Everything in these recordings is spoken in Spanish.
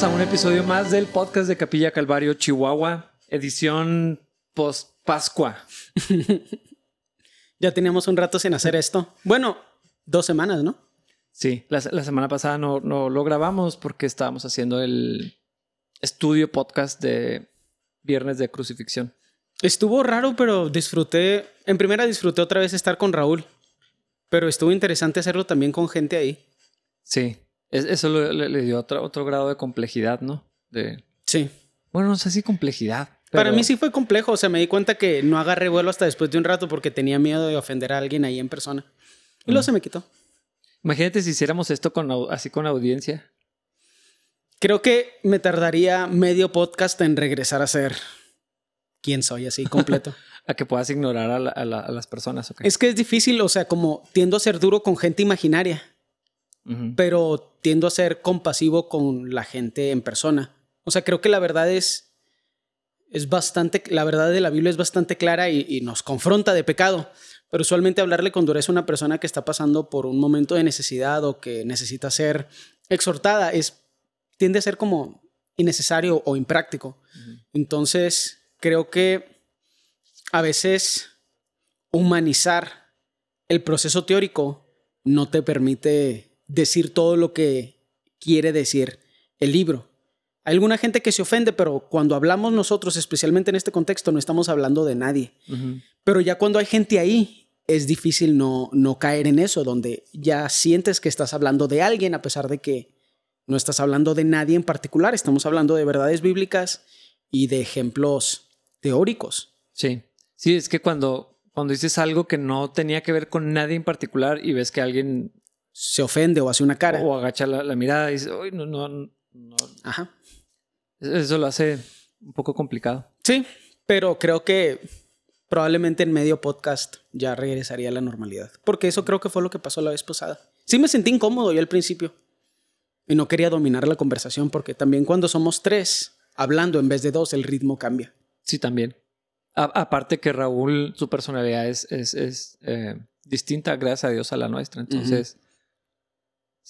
bienvenidos a un episodio más del podcast de Capilla Calvario Chihuahua, edición post Pascua. ya teníamos un rato sin hacer esto. Bueno, dos semanas, ¿no? Sí, la, semana pasada no, no, lo grabamos porque estábamos haciendo el estudio podcast de Viernes de Crucifixión. Estuvo raro, pero disfruté. En primera disfruté otra vez estar con Raúl. Pero estuvo interesante hacerlo también con gente ahí. Sí, eso le, dio otro, otro grado de complejidad, ¿no? De... Sí. Bueno, no sé si complejidad. Para mí sí fue complejo. O sea, me di cuenta que no agarré vuelo hasta después de un rato porque tenía miedo de ofender a alguien ahí en persona. Y luego mm. se me quitó. Imagínate si hiciéramos esto con, así con audiencia. Creo que me tardaría medio podcast en regresar a ser quién soy así completo. a que puedas ignorar a, las personas. Es que es difícil, o sea, como tiendo a ser duro con gente imaginaria pero tiendo a ser compasivo con la gente en persona. O sea, creo que la verdad es, es bastante, la verdad de la Biblia es bastante clara y, nos confronta de pecado. Pero usualmente hablarle con dureza a una persona que está pasando por un momento de necesidad o que necesita ser exhortada es, tiende a ser como innecesario o impráctico. Entonces, creo que a veces humanizar el proceso teórico no te permite decir todo lo que quiere decir el libro. Hay alguna gente que se ofende, pero cuando hablamos nosotros, especialmente en este contexto, no estamos hablando de nadie. Pero ya cuando hay gente ahí, es difícil no, no caer en eso, donde ya sientes que estás hablando de alguien a pesar de que no estás hablando de nadie en particular, estamos hablando de verdades bíblicas y de ejemplos teóricos. Sí, sí, es que cuando, cuando dices algo que no tenía que ver con nadie en particular y ves que alguien se ofende o hace una cara. O agacha la, mirada y dice, uy, no, no, no. Ajá. Eso lo hace un poco complicado. Sí, pero creo que probablemente en medio podcast ya regresaría a la normalidad. Porque eso creo que fue lo que pasó la vez pasada. Sí me sentí incómodo yo al principio. Y no quería dominar la conversación porque también cuando somos tres hablando en vez de dos, el ritmo cambia. Sí, también. aparte que Raúl, su personalidad es, es, eh, distinta, gracias a Dios, a la nuestra. Entonces,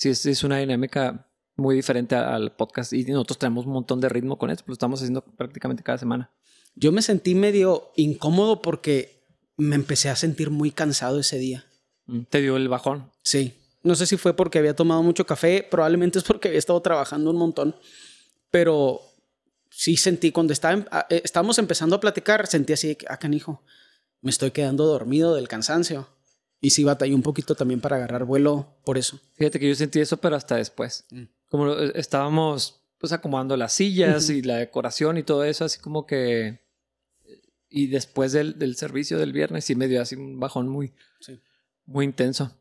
sí es, una dinámica muy diferente al podcast y nosotros tenemos un montón de ritmo con esto, lo estamos haciendo prácticamente cada semana. Yo me sentí medio incómodo porque me empecé a sentir muy cansado ese día. Mm, ¿Te dio el bajón? Sí. No sé si fue porque había tomado mucho café, probablemente es porque había estado trabajando un montón, pero sí sentí cuando estaba, ah, eh, estábamos empezando a platicar, sentí así, ah, canijo, me estoy quedando dormido del cansancio. Y sí batallé un poquito también para agarrar vuelo por eso. Fíjate que yo sentí eso, pero hasta después. Mm. Como eh, estábamos pues acomodando las sillas y la decoración y todo eso, así como que... Y después del, del servicio del viernes sí me dio así un bajón muy, muy intenso.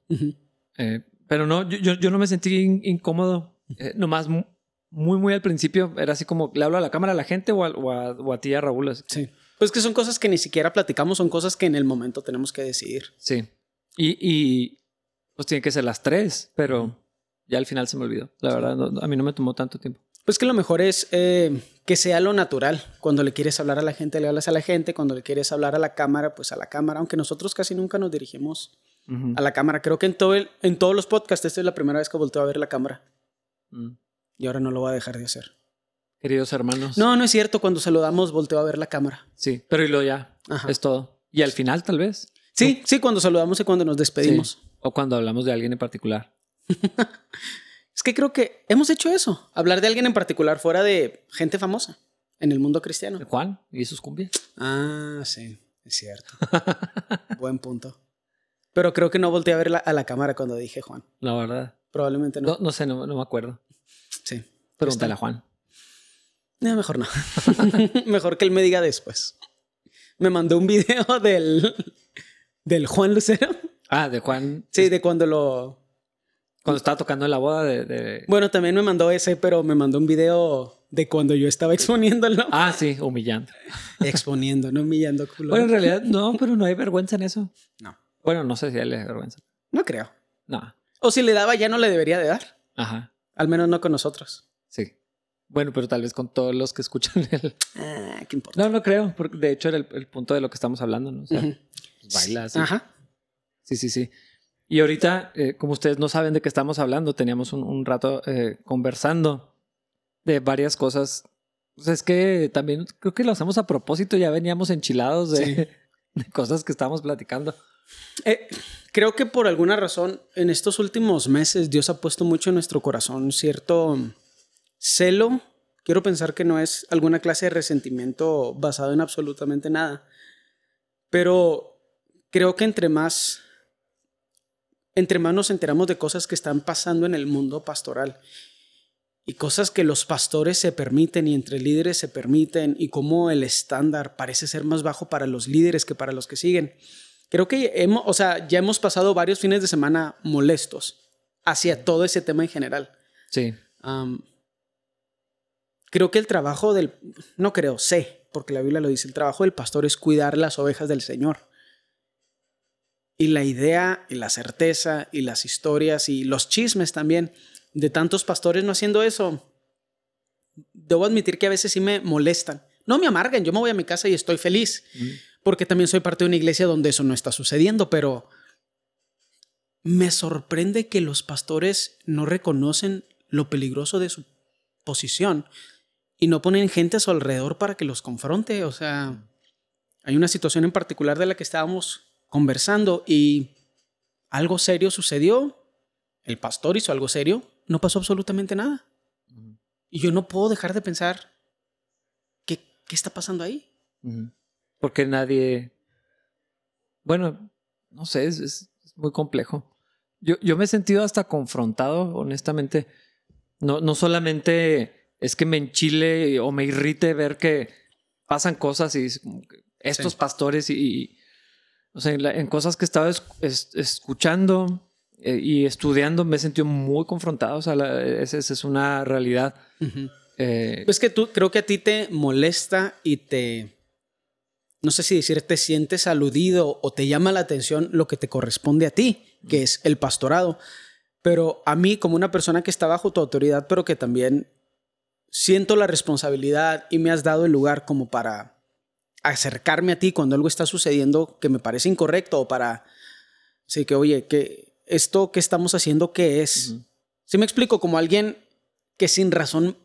Eh, pero no, yo, yo, no me sentí incómodo. Eh, nomás muy, muy al principio era así como, ¿le hablo a la cámara a la gente o a, o a, ti, a Raúl? Sí. Pues que son cosas que ni siquiera platicamos, son cosas que en el momento tenemos que decidir. Sí. Y, y pues tiene que ser las tres, pero ya al final se me olvidó. La verdad, a mí no me tomó tanto tiempo. Pues que lo mejor es eh, que sea lo natural. Cuando le quieres hablar a la gente, le hablas a la gente. Cuando le quieres hablar a la cámara, pues a la cámara. Aunque nosotros casi nunca nos dirigimos a la cámara. Creo que en, todo el, en todos los podcasts, esta es la primera vez que volteo a ver la cámara. Mm. Y ahora no lo voy a dejar de hacer. Queridos hermanos. No, no es cierto. Cuando saludamos, volteo a ver la cámara. Sí, pero y lo ya. Es todo. Y al final, tal vez. Sí, sí, cuando saludamos y cuando nos despedimos. O cuando hablamos de alguien en particular. es que creo que hemos hecho eso, hablar de alguien en particular fuera de gente famosa en el mundo cristiano. Juan y sus cumbias. Ah, sí, es cierto. Buen punto. Pero creo que no volteé a ver a la cámara cuando dije Juan. La verdad. Probablemente no. No, sé, no, me acuerdo. Sí. Pregúntale a Juan. No, mejor no. mejor que él me diga después. Me mandó un video del, del Juan Lucero. Ah, de Juan. Sí, de cuando lo. Cuando estaba tocando en la boda de, Bueno, también me mandó ese, pero me mandó un video de cuando yo estaba exponiéndolo. Ah, sí, humillando. Exponiendo, no humillando culo. Bueno, en realidad no, pero no hay vergüenza en eso. No. Bueno, no sé si a él le da vergüenza. No creo. No. O si le daba, ya no le debería de dar. Ajá. Al menos no con nosotros. Sí. Bueno, pero tal vez con todos los que escuchan él. Ah, ¿qué importa? No, no creo, porque de hecho era el, punto de lo que estamos hablando, ¿no? O sea, bailas. Ajá. Sí, sí, sí. Y ahorita, eh, como ustedes no saben de qué estamos hablando, teníamos un, rato eh, conversando de varias cosas. Pues es que también creo que lo hacemos a propósito, ya veníamos enchilados de, cosas que estábamos platicando. Eh, creo que por alguna razón en estos últimos meses Dios ha puesto mucho en nuestro corazón cierto celo. Quiero pensar que no es alguna clase de resentimiento basado en absolutamente nada. Pero creo que entre más entre más nos enteramos de cosas que están pasando en el mundo pastoral y cosas que los pastores se permiten y entre líderes se permiten y cómo el estándar parece ser más bajo para los líderes que para los que siguen. Creo que hemos, o sea, ya hemos pasado varios fines de semana molestos hacia todo ese tema en general. Sí. creo que el trabajo del, no creo, sé, porque la Biblia lo dice, el trabajo del pastor es cuidar las ovejas del Señor. Y la idea y la certeza y las historias y los chismes también de tantos pastores no haciendo eso, debo admitir que a veces sí me molestan. No me amarguen, yo me voy a mi casa y estoy feliz, porque también soy parte de una iglesia donde eso no está sucediendo, pero me sorprende que los pastores no reconocen lo peligroso de su posición y no ponen gente a su alrededor para que los confronte. O sea, hay una situación en particular de la que estábamos conversando y algo serio sucedió, el pastor hizo algo serio, no pasó absolutamente nada. Y yo no puedo dejar de pensar, ¿qué, qué está pasando ahí? Porque nadie, bueno, no sé, es, muy complejo. Yo, yo, me he sentido hasta confrontado, honestamente. No, no solamente es que me enchile o me irrite ver que pasan cosas y estos pastores y, o sea, en, cosas que estaba escuchando eh, y estudiando me he sentido muy confrontado. O sea, esa, es una realidad. Eh, es que tú creo que a ti te molesta y te. No sé si decir te sientes aludido o te llama la atención lo que te corresponde a ti, que es el pastorado. Pero a mí, como una persona que está bajo tu autoridad, pero que también siento la responsabilidad y me has dado el lugar como para acercarme a ti cuando algo está sucediendo que me parece incorrecto o para, sí, que oye, que esto que estamos haciendo, ¿qué es? Si me explico, como alguien que sin razón,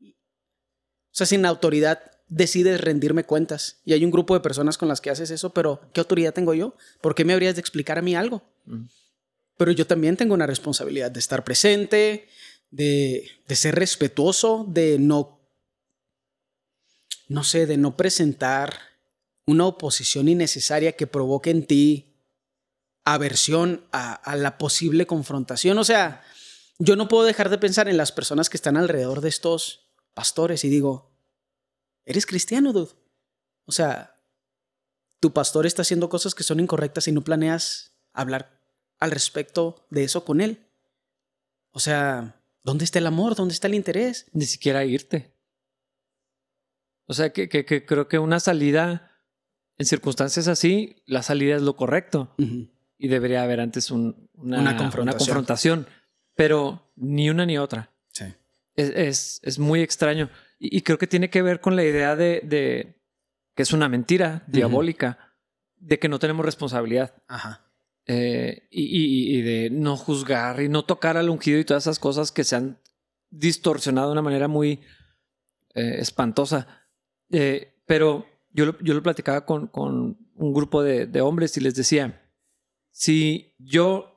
o sea, sin autoridad, decide rendirme cuentas. Y hay un grupo de personas con las que haces eso, pero ¿qué autoridad tengo yo? ¿Por qué me habrías de explicar a mí algo? Pero yo también tengo una responsabilidad de estar presente, de, de ser respetuoso, de no no sé, de no presentar una oposición innecesaria que provoque en ti aversión a, la posible confrontación. O sea, yo no puedo dejar de pensar en las personas que están alrededor de estos pastores y digo, eres cristiano, dude. O sea, tu pastor está haciendo cosas que son incorrectas y no planeas hablar al respecto de eso con él. O sea, ¿dónde está el amor? ¿Dónde está el interés? Ni siquiera irte. O sea, que, creo que una salida, en circunstancias así, la salida es lo correcto. Y debería haber antes una, confrontación. Pero ni una ni otra. Sí. Es, es, muy extraño. Y, creo que tiene que ver con la idea de, que es una mentira diabólica, de que no tenemos responsabilidad. Ajá. Eh, y, de no juzgar y no tocar al ungido y todas esas cosas que se han distorsionado de una manera muy eh, espantosa. Eh, pero yo lo, yo lo platicaba con, con un grupo de, de, hombres y les decía, si yo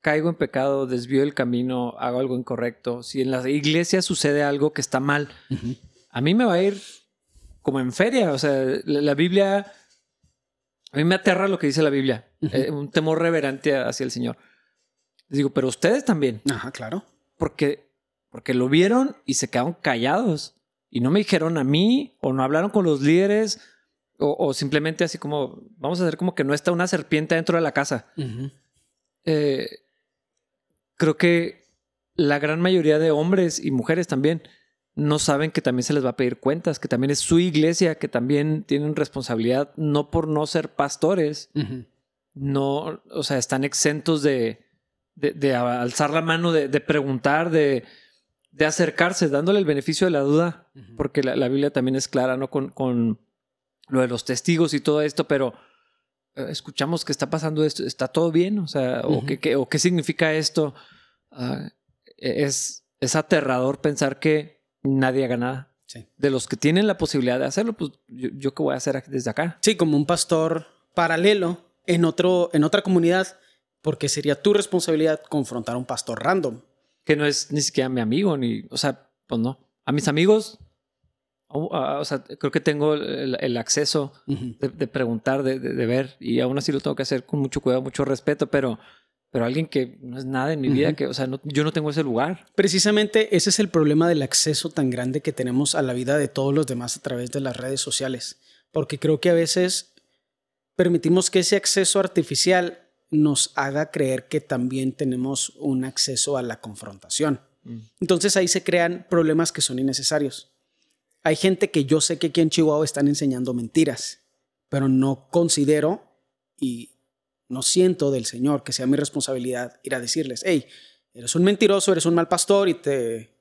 caigo en pecado, desvío el camino, hago algo incorrecto, si en la iglesia sucede algo que está mal, a mí me va a ir como en feria. O sea, la, Biblia, a mí me aterra lo que dice la Biblia, eh, un temor reverente hacia el Señor. Les digo, pero ustedes también. Ajá, claro. Porque, porque lo vieron y se quedaron callados y no me dijeron a mí o no hablaron con los líderes o, simplemente así como vamos a hacer como que no está una serpiente dentro de la casa. Eh, creo que la gran mayoría de hombres y mujeres también no saben que también se les va a pedir cuentas, que también es su iglesia, que también tienen responsabilidad, no por no ser pastores, no, o sea, están exentos de, de, alzar la mano, de, de preguntar, de, de acercarse, dándole el beneficio de la duda, porque la, Biblia también es clara, ¿no? Con, con, lo de los testigos y todo esto, pero eh, escuchamos que está pasando esto, ¿está todo bien? O sea, o, qué, o, qué, significa esto? Ah, es, es aterrador pensar que nadie haga nada. De los que tienen la posibilidad de hacerlo, pues yo, yo qué voy a hacer desde acá. Sí, como un pastor paralelo en, otro, en otra comunidad, porque sería tu responsabilidad confrontar a un pastor random. Que no es ni siquiera mi amigo, ni, o sea, pues no. A mis amigos, o sea, creo que tengo el, acceso de, preguntar, de, de, ver, y aún así lo tengo que hacer con mucho cuidado, mucho respeto, pero pero alguien que no es nada en mi vida, que, o sea, yo no tengo ese lugar. Precisamente ese es el problema del acceso tan grande que tenemos a la vida de todos los demás a través de las redes sociales, porque creo que a veces permitimos que ese acceso artificial nos haga creer que también tenemos un acceso a la confrontación. Mm. Entonces ahí se crean problemas que son innecesarios. Hay gente que yo sé que aquí en Chihuahua están enseñando mentiras, pero no considero, y no siento del Señor que sea mi responsabilidad ir a decirles, hey, eres un mentiroso, eres un mal pastor y te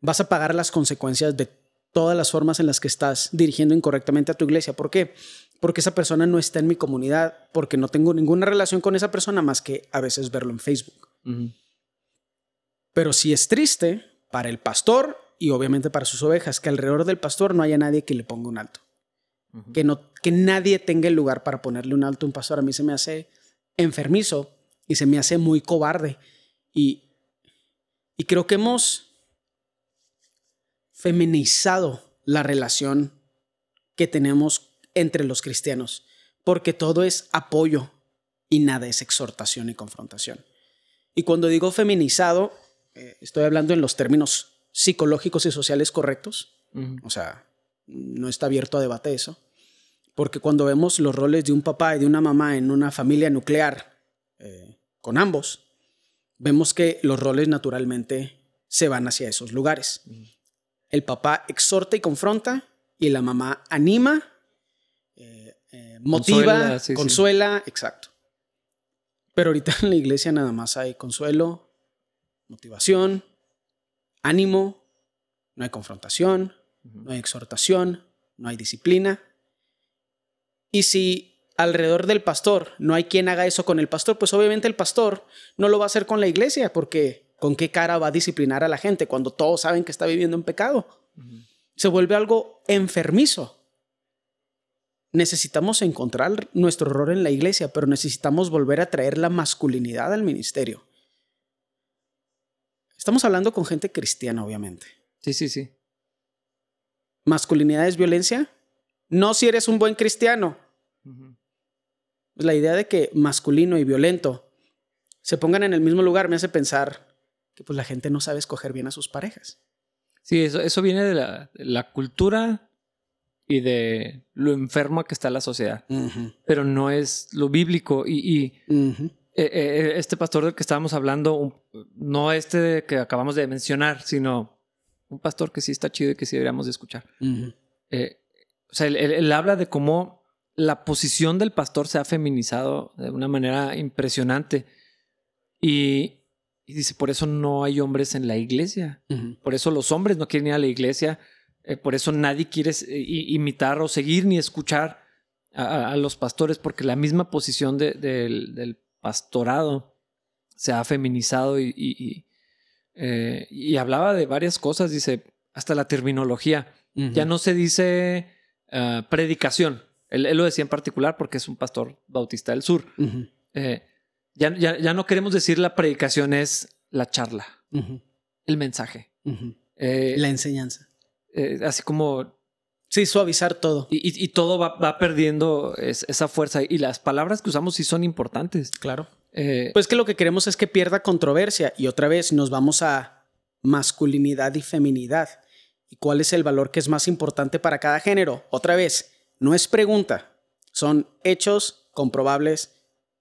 vas a pagar las consecuencias de todas las formas en las que estás dirigiendo incorrectamente a tu iglesia. ¿Por qué? Porque esa persona no está en mi comunidad, porque no tengo ninguna relación con esa persona más que a veces verlo en Facebook. Pero si es triste para el pastor y obviamente para sus ovejas que alrededor del pastor no haya nadie que le ponga un alto. que, no, que nadie tenga el lugar para ponerle un alto a un pastor. A mí se me hace enfermizo y se me hace muy cobarde. Y, y creo que hemos feminizado la relación que tenemos entre los cristianos, porque todo es apoyo y nada es exhortación y confrontación. Y cuando digo feminizado, eh, estoy hablando en los términos psicológicos y sociales correctos, o sea, no está abierto a debate eso. Porque cuando vemos los roles de un papá y de una mamá en una familia nuclear, eh, con ambos, vemos que los roles naturalmente se van hacia esos lugares. El papá exhorta y confronta y la mamá anima, eh, eh, motiva, consuela, exacto. Pero ahorita en la iglesia nada más hay consuelo, motivación, ánimo, no hay confrontación, no hay exhortación, no hay disciplina. Y si alrededor del pastor no hay quien haga eso con el pastor, pues obviamente el pastor no lo va a hacer con la iglesia, porque ¿con qué cara va a disciplinar a la gente cuando todos saben que está viviendo en pecado? Se vuelve algo enfermizo. Necesitamos encontrar nuestro error en la iglesia, pero necesitamos volver a traer la masculinidad al ministerio. Estamos hablando con gente cristiana, obviamente. Sí, sí, sí. ¿Masculinidad es violencia? No si eres un buen cristiano. La idea de que masculino y violento se pongan en el mismo lugar me hace pensar que pues la gente no sabe escoger bien a sus parejas. Sí, eso, eso viene de la, cultura y de lo enfermo que está la sociedad. Pero no es lo bíblico. Y, eh, eh, este pastor del que estábamos hablando, no este que acabamos de mencionar, sino un pastor que sí está chido y que sí deberíamos de escuchar. Eh, o sea, él, habla de cómo la posición del pastor se ha feminizado de una manera impresionante. Y, dice, por eso no hay hombres en la iglesia. Por eso los hombres no quieren ir a la iglesia. Eh, por eso nadie quiere eh, imitar o seguir ni escuchar a, los pastores, porque la misma posición del pastorado se ha feminizado y, eh, y, hablaba de varias cosas, dice, hasta la terminología. Ya no se dice Ah, predicación. Él, lo decía en particular porque es un pastor bautista del sur. Ya, ya, no queremos decir la predicación es la charla, el mensaje. Eh, la enseñanza. Eh, así como... Sí, suavizar todo. Y, todo va, perdiendo esa fuerza. Y las palabras que usamos sí son importantes. Claro. pues que lo que queremos es que pierda controversia. Y otra vez nos vamos a masculinidad y feminidad. ¿Y cuál es el valor que es más importante para cada género? Otra vez, no es pregunta, son hechos comprobables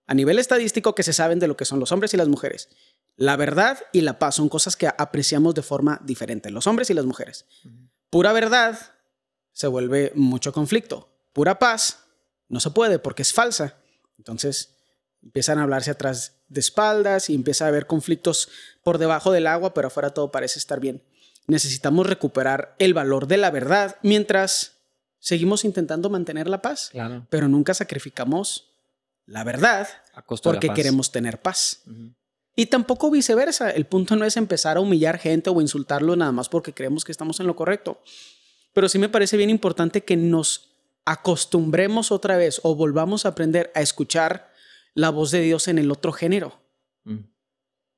a nivel estadístico que se saben de lo que son los hombres y las mujeres. La verdad y la paz son cosas que apreciamos de forma diferente, los hombres y las mujeres. Pura verdad se vuelve mucho conflicto. Pura paz no se puede porque es falsa. Entonces empiezan a hablarse atrás de espaldas y empieza a haber conflictos por debajo del agua, pero afuera todo parece estar bien necesitamos recuperar el valor de la verdad mientras seguimos intentando mantener la paz. Pero nunca sacrificamos la verdad porque queremos tener paz. Y tampoco viceversa. El punto no es empezar a humillar gente o insultarlo nada más porque creemos que estamos en lo correcto. Pero sí me parece bien importante que nos acostumbremos otra vez o volvamos a aprender a escuchar la voz de Dios en el otro género. Mm.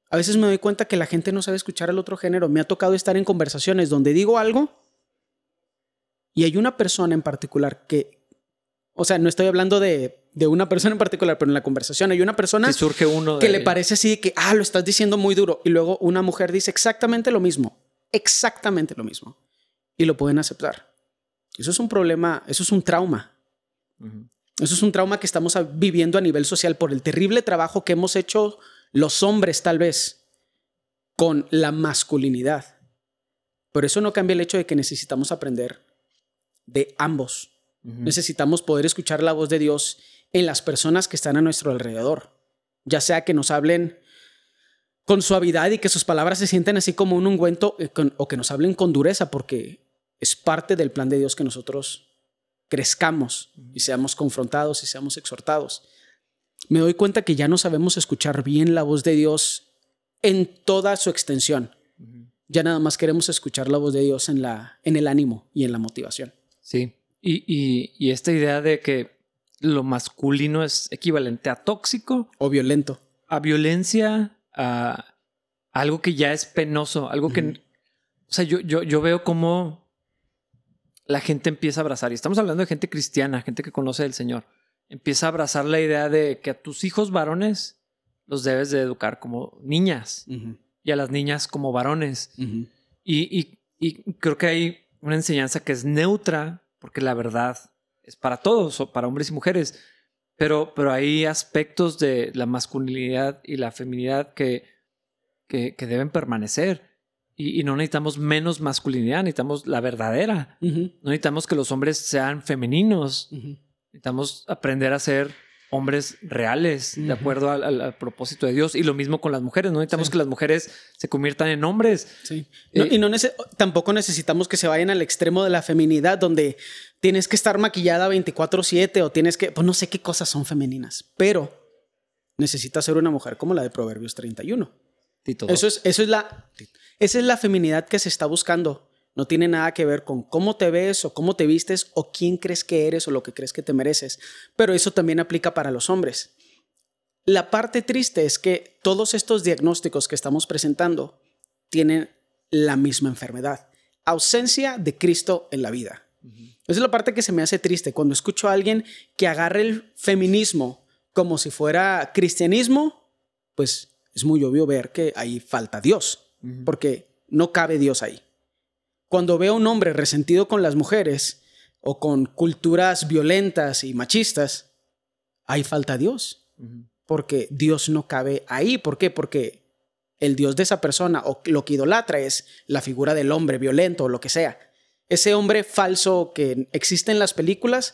A veces me doy cuenta que la gente no sabe escuchar el otro género. Me ha tocado estar en conversaciones donde digo algo y hay una persona en particular que, o sea, no estoy hablando de de una persona en particular, pero en la conversación hay una persona surge uno que le parece así que, ah, lo estás diciendo muy duro. Y luego una mujer dice exactamente lo mismo, exactamente lo mismo. Y lo pueden aceptar. Eso es un problema, eso es un trauma. Eso es un trauma que estamos viviendo a nivel social por el terrible trabajo que hemos hecho los hombres tal vez con la masculinidad. Pero eso no cambia el hecho de que necesitamos aprender de ambos. Necesitamos poder escuchar la voz de Dios en las personas que están a nuestro alrededor. Ya sea que nos hablen con suavidad y que sus palabras se sienten así como un ungüento eh, o que nos hablen con dureza porque es parte del plan de Dios que nosotros crezcamos y seamos confrontados y seamos exhortados. Me doy cuenta que ya no sabemos escuchar bien la voz de Dios en toda su extensión. Ya nada más queremos escuchar la voz de Dios en, la, en el ánimo y en la motivación. Sí, y, y esta idea de que lo masculino es equivalente a tóxico. O violento. A violencia, a algo que ya es penoso, algo que... O sea, yo, yo, yo veo cómo la gente empieza a abrazar, y estamos hablando de gente cristiana, gente que conoce al Señor, empieza a abrazar la idea de que a tus hijos varones los debes de educar como niñas y a las niñas como varones. y, y creo que hay una enseñanza que es neutra, porque la verdad es para todos, para hombres y mujeres, pero, pero hay aspectos de la masculinidad y la feminidad que, que, deben permanecer. Y, no necesitamos menos masculinidad, necesitamos la verdadera. No necesitamos que los hombres sean femeninos. Necesitamos aprender a ser hombres reales, de acuerdo al, propósito de Dios. Y lo mismo con las mujeres. No necesitamos que las mujeres se conviertan en hombres. Sí. Eh, y no tampoco necesitamos que se vayan al extremo de la feminidad, donde tienes que estar maquillada 24/7 o tienes que, pues no sé qué cosas son femeninas, pero necesitas ser una mujer como la de Proverbios 31. Eso es, eso es la, esa es la feminidad que se está buscando. No tiene nada que ver con cómo te ves o cómo te vistes o quién crees que eres o lo que crees que te mereces. Pero eso también aplica para los hombres. La parte triste es que todos estos diagnósticos que estamos presentando tienen la misma enfermedad. Ausencia de Cristo en la vida. Esa es la parte que se me hace triste cuando escucho a alguien que agarre el feminismo como si fuera cristianismo, pues es muy obvio ver que ahí falta Dios, porque no cabe Dios ahí. Cuando veo a un hombre resentido con las mujeres o con culturas violentas y machistas, ahí falta Dios. Porque Dios no cabe ahí. ¿Por qué? Porque el Dios de esa persona o lo que idolatra es la figura del hombre violento o lo que sea. Ese hombre falso que existe en las películas,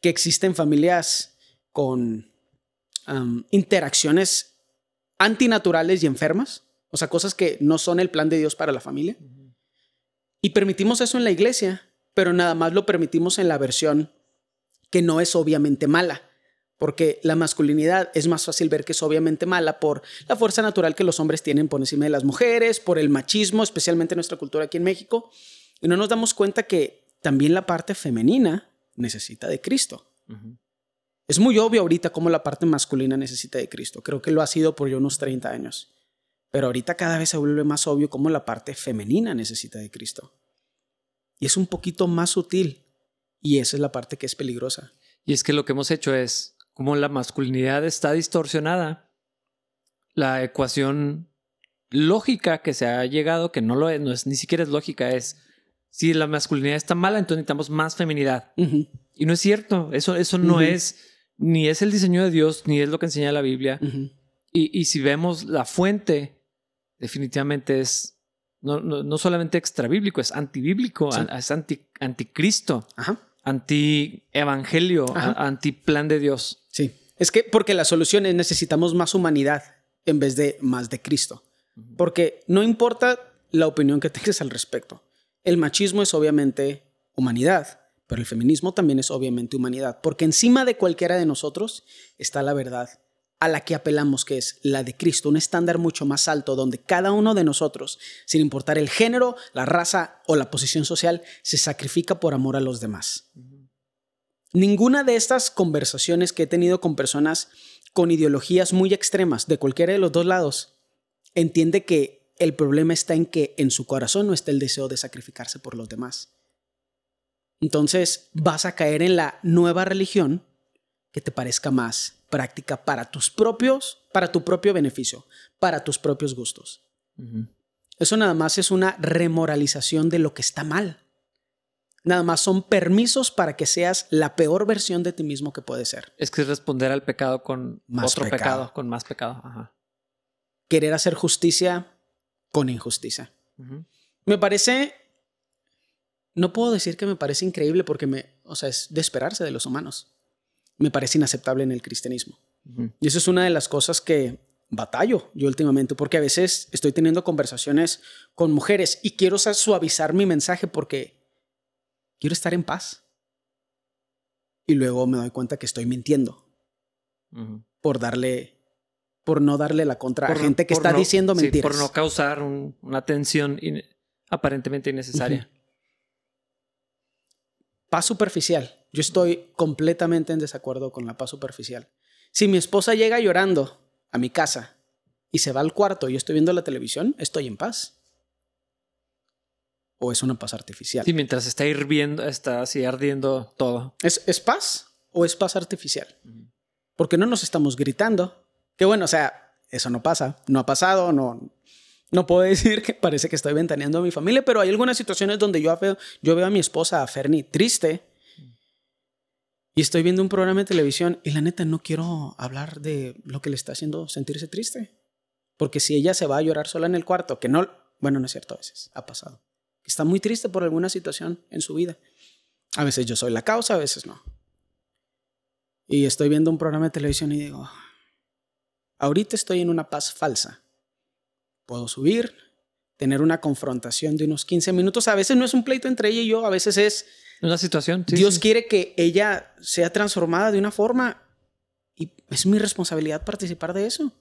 que existe en familias con interacciones antinaturales y enfermas, o sea, cosas que no son el plan de Dios para la familia. Y permitimos eso en la iglesia, pero nada más lo permitimos en la versión que no es obviamente mala, porque la masculinidad es más fácil ver que es obviamente mala por la fuerza natural que los hombres tienen por encima de las mujeres, por el machismo, especialmente en nuestra cultura aquí en México, y no nos damos cuenta que también la parte femenina necesita de Cristo. Es muy obvio ahorita cómo la parte masculina necesita de Cristo. Creo que lo ha sido por unos 30 años. Pero ahorita cada vez se vuelve más obvio cómo la parte femenina necesita de Cristo. Y es un poquito más sutil. Y esa es la parte que es peligrosa. Y es que lo que hemos hecho es, como la masculinidad está distorsionada, la ecuación lógica que se ha llegado, que no lo es, no es ni siquiera es lógica, es si la masculinidad está mala, entonces necesitamos más feminidad. Y no es cierto, eso, eso no es, ni es el diseño de Dios, ni es lo que enseña la Biblia. y, y, si vemos la fuente definitivamente es no, no, solamente extrabíblico, es antibíblico, es anti, anticristo, anti-evangelio, anti-plan de Dios. Sí, es que porque la solución es necesitamos más humanidad en vez de más de Cristo. Porque no importa la opinión que tengas al respecto. El machismo es obviamente humanidad, pero el feminismo también es obviamente humanidad, porque encima de cualquiera de nosotros está la verdad a la que apelamos, que es la de Cristo, un estándar mucho más alto donde cada uno de nosotros, sin importar el género, la raza o la posición social, se sacrifica por amor a los demás. Ninguna de estas conversaciones que he tenido con personas con ideologías muy extremas de cualquiera de los dos lados entiende que el problema está en que en su corazón no está el deseo de sacrificarse por los demás. Entonces vas a caer en la nueva religión que te parezca más práctica para tus propios, para tu propio beneficio, para tus propios gustos. Eso nada más es una remoralización de lo que está mal. Nada más son permisos para que seas la peor versión de ti mismo que puedes ser. Es que es responder al pecado con más otro pecado. con más pecado. Querer hacer justicia con injusticia. Me parece, no puedo decir que me parece increíble porque me, o sea, es de esperarse de los humanos me parece inaceptable en el cristianismo. Y eso es una de las cosas que batallo yo últimamente, porque a veces estoy teniendo conversaciones con mujeres y quiero suavizar mi mensaje porque quiero estar en paz. Y luego me doy cuenta que estoy mintiendo por darle, por no darle la contra a gente que está diciendo mentiras. por no causar una tensión aparentemente innecesaria. Paz superficial. Yo estoy completamente en desacuerdo con la paz superficial. Si mi esposa llega llorando a mi casa y se va al cuarto y yo estoy viendo la televisión, estoy en paz. ¿O es una paz artificial? Sí, mientras está hirviendo, está así ardiendo todo. ¿Es, ¿Es paz o es paz artificial? Porque no nos estamos gritando. Que bueno, o sea, eso no pasa, no ha pasado, no, no puedo decir que parece que estoy ventaneando a mi familia, pero hay algunas situaciones donde yo veo, yo veo a mi esposa, a Fernie, triste. Estoy viendo un programa de televisión y la neta no quiero hablar de lo que le está haciendo sentirse triste. Porque si ella se va a llorar sola en el cuarto, que no, bueno, no es cierto a veces, ha pasado. Está muy triste por alguna situación en su vida. A veces yo soy la causa, a veces no. Y estoy viendo un programa de televisión y digo, ahorita estoy en una paz falsa puedo subir, tener una confrontación de unos 15 minutos. A veces no es un pleito entre ella y yo, a veces es... Una situación. Dios quiere que ella sea transformada de una forma y es mi responsabilidad participar de eso.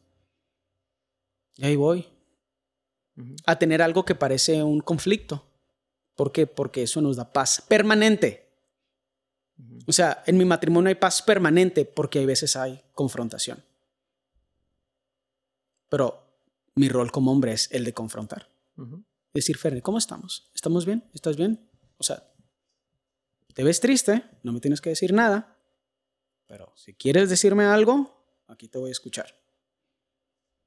Y ahí voy. A tener algo que parece un conflicto. ¿Por qué? Porque eso nos da paz permanente. O sea, en mi matrimonio hay paz permanente porque hay veces hay confrontación. Pero mi rol como hombre es el de confrontar. Decir, Fernie, ¿cómo estamos? ¿Estamos bien? ¿Estás bien? O sea, te ves triste, no me tienes que decir nada, pero si quieres decirme algo, aquí te voy a escuchar.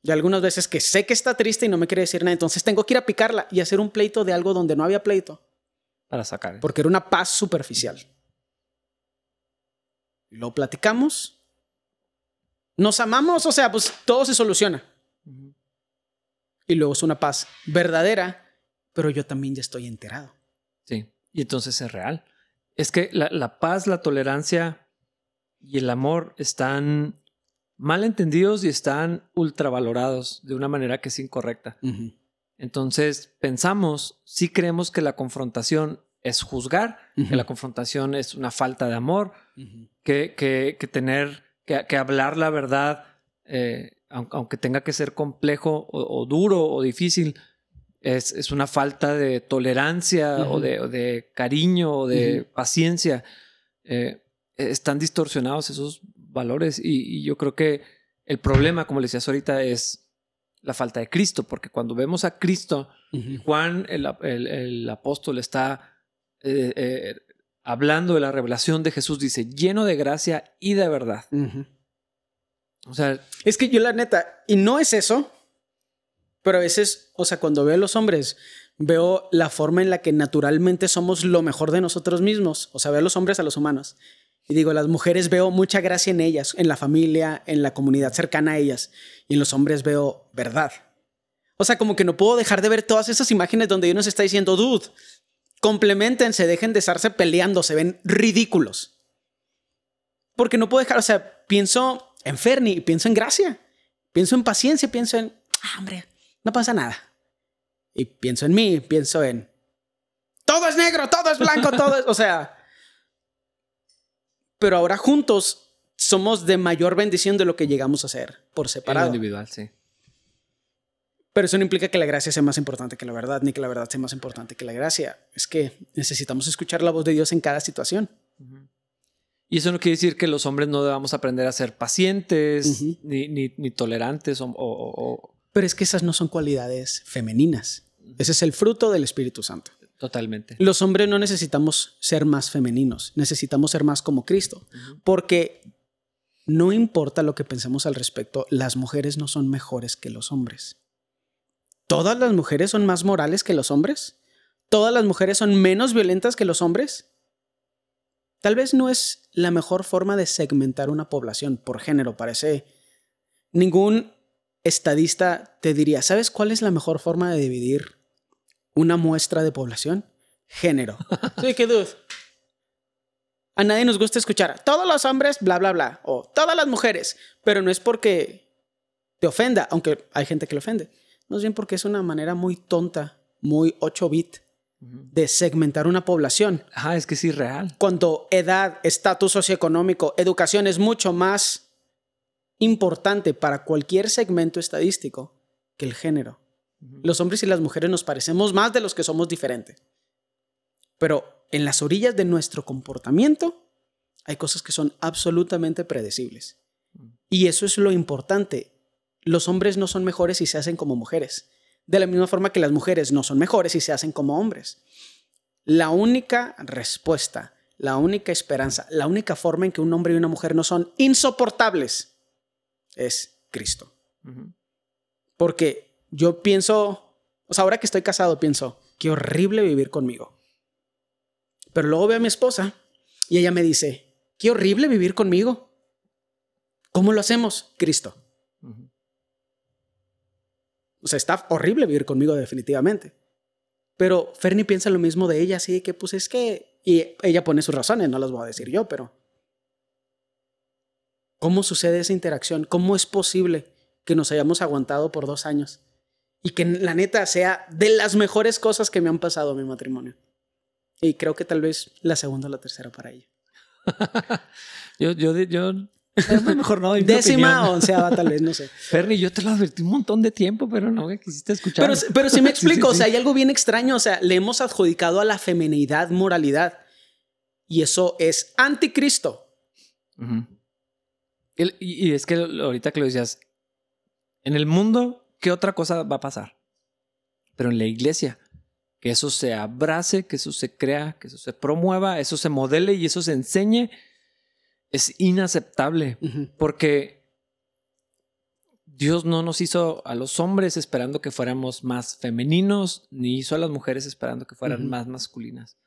Y algunas veces que sé que está triste y no me quiere decir nada, entonces tengo que ir a picarla y hacer un pleito de algo donde no había pleito. Para sacar. Porque era una paz superficial. Lo platicamos. Nos amamos, o sea, pues todo se soluciona y luego es una paz verdadera, pero yo también ya estoy enterado. Sí, y entonces es real. Es que la, paz, la tolerancia y el amor están mal entendidos y están ultravalorados de una manera que es incorrecta. Entonces pensamos, si creemos que la confrontación es juzgar, que la confrontación es una falta de amor, que, que, tener, que, hablar la verdad eh, aunque tenga que ser complejo o, duro o difícil, es, una falta de tolerancia o, de, cariño o de paciencia. Eh, están distorsionados esos valores y, yo creo que el problema, como le decías ahorita, es la falta de Cristo, porque cuando vemos a Cristo, Juan, el, apóstol, está eh, eh, hablando de la revelación de Jesús, dice, lleno de gracia y de verdad. O sea, es que yo la neta, y no es eso, pero a veces, o sea, cuando veo a los hombres, veo la forma en la que naturalmente somos lo mejor de nosotros mismos. O sea, veo a los hombres a los humanos. Y digo, las mujeres veo mucha gracia en ellas, en la familia, en la comunidad cercana a ellas. Y en los hombres veo verdad. O sea, como que no puedo dejar de ver todas esas imágenes donde uno se está diciendo, dude, complementense, dejen de estarse peleando, se ven ridículos. Porque no puedo dejar, o sea, pienso en Fernie, pienso en gracia, pienso en paciencia, pienso en, ah, hombre, no pasa nada. Y pienso en mí, pienso en, todo es negro, todo es blanco, todo es, o sea, pero ahora juntos somos de mayor bendición de lo que llegamos a ser por separado. individual, sí. Pero eso no implica que la gracia sea más importante que la verdad, ni que la verdad sea más importante que la gracia. Es que necesitamos escuchar la voz de Dios en cada situación. Y eso no quiere decir que los hombres no debamos aprender a ser pacientes, ni, tolerantes o, Pero es que esas no son cualidades femeninas. Ese es el fruto del Espíritu Santo. Totalmente. Los hombres no necesitamos ser más femeninos, necesitamos ser más como Cristo. Porque no importa lo que pensemos al respecto, las mujeres no son mejores que los hombres. ¿Todas las mujeres son más morales que los hombres? ¿Todas las mujeres son menos violentas que los hombres? Tal vez no es la mejor forma de segmentar una población por género, parece. Ningún estadista te diría, ¿sabes cuál es la mejor forma de dividir una muestra de población? Género. sí, qué duda. A nadie nos gusta escuchar todos los hombres, bla, bla, bla, o todas las mujeres, pero no es porque te ofenda, aunque hay gente que le ofende más bien porque es una manera muy tonta, muy 8 bit de segmentar una población. Ah, es que es irreal. Cuando edad, estatus socioeconómico, educación es mucho más importante para cualquier segmento estadístico que el género. Los hombres y las mujeres nos parecemos más de los que somos diferentes. Pero en las orillas de nuestro comportamiento hay cosas que son absolutamente predecibles. Y eso es lo importante los hombres no son mejores si se hacen como mujeres. De la misma forma que las mujeres no son mejores si se hacen como hombres. La única respuesta, la única esperanza, la única forma en que un hombre y una mujer no son insoportables es Cristo. Porque yo pienso, o sea, ahora que estoy casado, pienso, qué horrible vivir conmigo. Pero luego veo a mi esposa y ella me dice, qué horrible vivir conmigo. ¿Cómo lo hacemos? Cristo. O sea, está horrible vivir conmigo definitivamente. Pero Fernie piensa lo mismo de ella, así que pues es que... Y ella pone sus razones, no las voy a decir yo, pero... ¿Cómo sucede esa interacción? ¿Cómo es posible que nos hayamos aguantado por dos años? Y que la neta sea de las mejores cosas que me han pasado a mi matrimonio. Y creo que tal vez la segunda o la tercera para ella. yo, yo, yo mejor no. Décima o onceava, tal vez, no sé. Fernie, yo te lo advertí un montón de tiempo, pero no me quisiste escuchar. Pero, pero sí me explico, o sea, hay algo bien extraño, o sea, le hemos adjudicado a la feminidad moralidad y eso es anticristo. y, es que ahorita que lo decías, en el mundo, ¿qué otra cosa va a pasar? Pero en la iglesia, que eso se abrace, que eso se crea, que eso se promueva, eso se modele y eso se enseñe es inaceptable porque Dios no nos hizo a los hombres esperando que fuéramos más femeninos, ni hizo a las mujeres esperando que fueran más masculinas.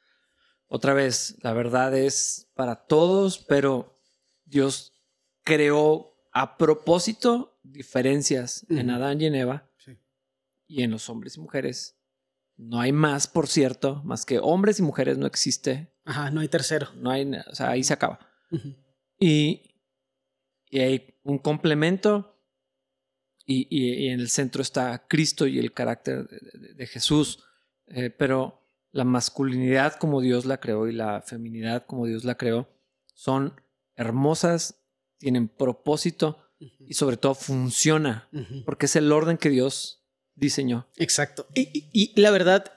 Otra vez, la verdad es para todos, pero Dios creó a propósito diferencias en Adán y en Eva y en los hombres y mujeres. No hay más, por cierto, más que hombres y mujeres no existe. Ajá, no hay tercero. No hay, o sea, ahí se acaba. Y, hay un complemento y, en el centro está Cristo y el carácter de, Jesús. Eh, pero la masculinidad como Dios la creó y la feminidad como Dios la creó son hermosas, tienen propósito y sobre todo funciona, porque es el orden que Dios diseñó. Exacto. Y, la verdad,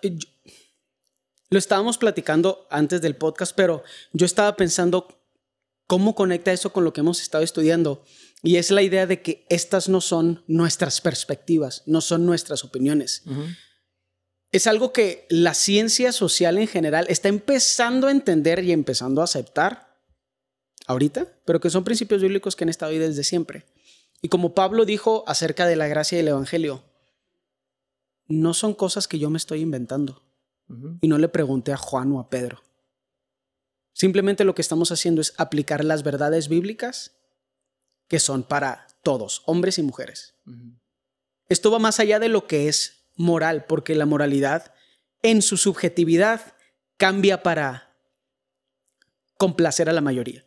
lo estábamos platicando antes del podcast, pero yo estaba pensando ¿Cómo conecta eso con lo que hemos estado estudiando? Y es la idea de que estas no son nuestras perspectivas, no son nuestras opiniones. Es algo que la ciencia social en general está empezando a entender y empezando a aceptar ahorita, pero que son principios bíblicos que han estado ahí desde siempre. Y como Pablo dijo acerca de la gracia del Evangelio, no son cosas que yo me estoy inventando. Y no le pregunté a Juan o a Pedro. Simplemente lo que estamos haciendo es aplicar las verdades bíblicas que son para todos, hombres y mujeres. Esto va más allá de lo que es moral, porque la moralidad en su subjetividad cambia para complacer a la mayoría.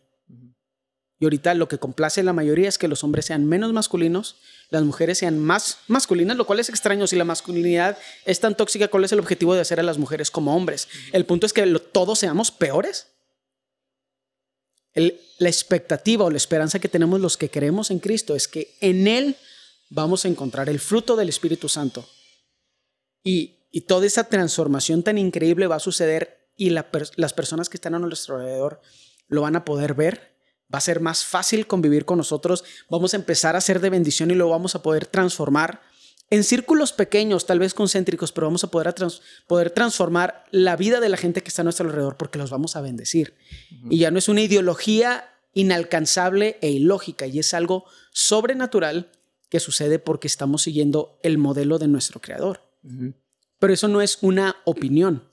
Y ahorita lo que complace a la mayoría es que los hombres sean menos masculinos, las mujeres sean más masculinas, lo cual es extraño. Si la masculinidad es tan tóxica, ¿cuál es el objetivo de hacer a las mujeres como hombres? El punto es que todos seamos peores. La expectativa o la esperanza que tenemos los que creemos en Cristo es que en Él vamos a encontrar el fruto del Espíritu Santo. Y, toda esa transformación tan increíble va a suceder y las personas que están a nuestro alrededor lo van a poder ver. Va a ser más fácil convivir con nosotros. Vamos a empezar a ser de bendición y lo vamos a poder transformar en círculos pequeños, tal vez concéntricos, pero vamos a poder, poder transformar la vida de la gente que está a nuestro alrededor porque los vamos a bendecir. Y ya no es una ideología inalcanzable e ilógica, y es algo sobrenatural que sucede porque estamos siguiendo el modelo de nuestro creador. Pero eso no es una opinión.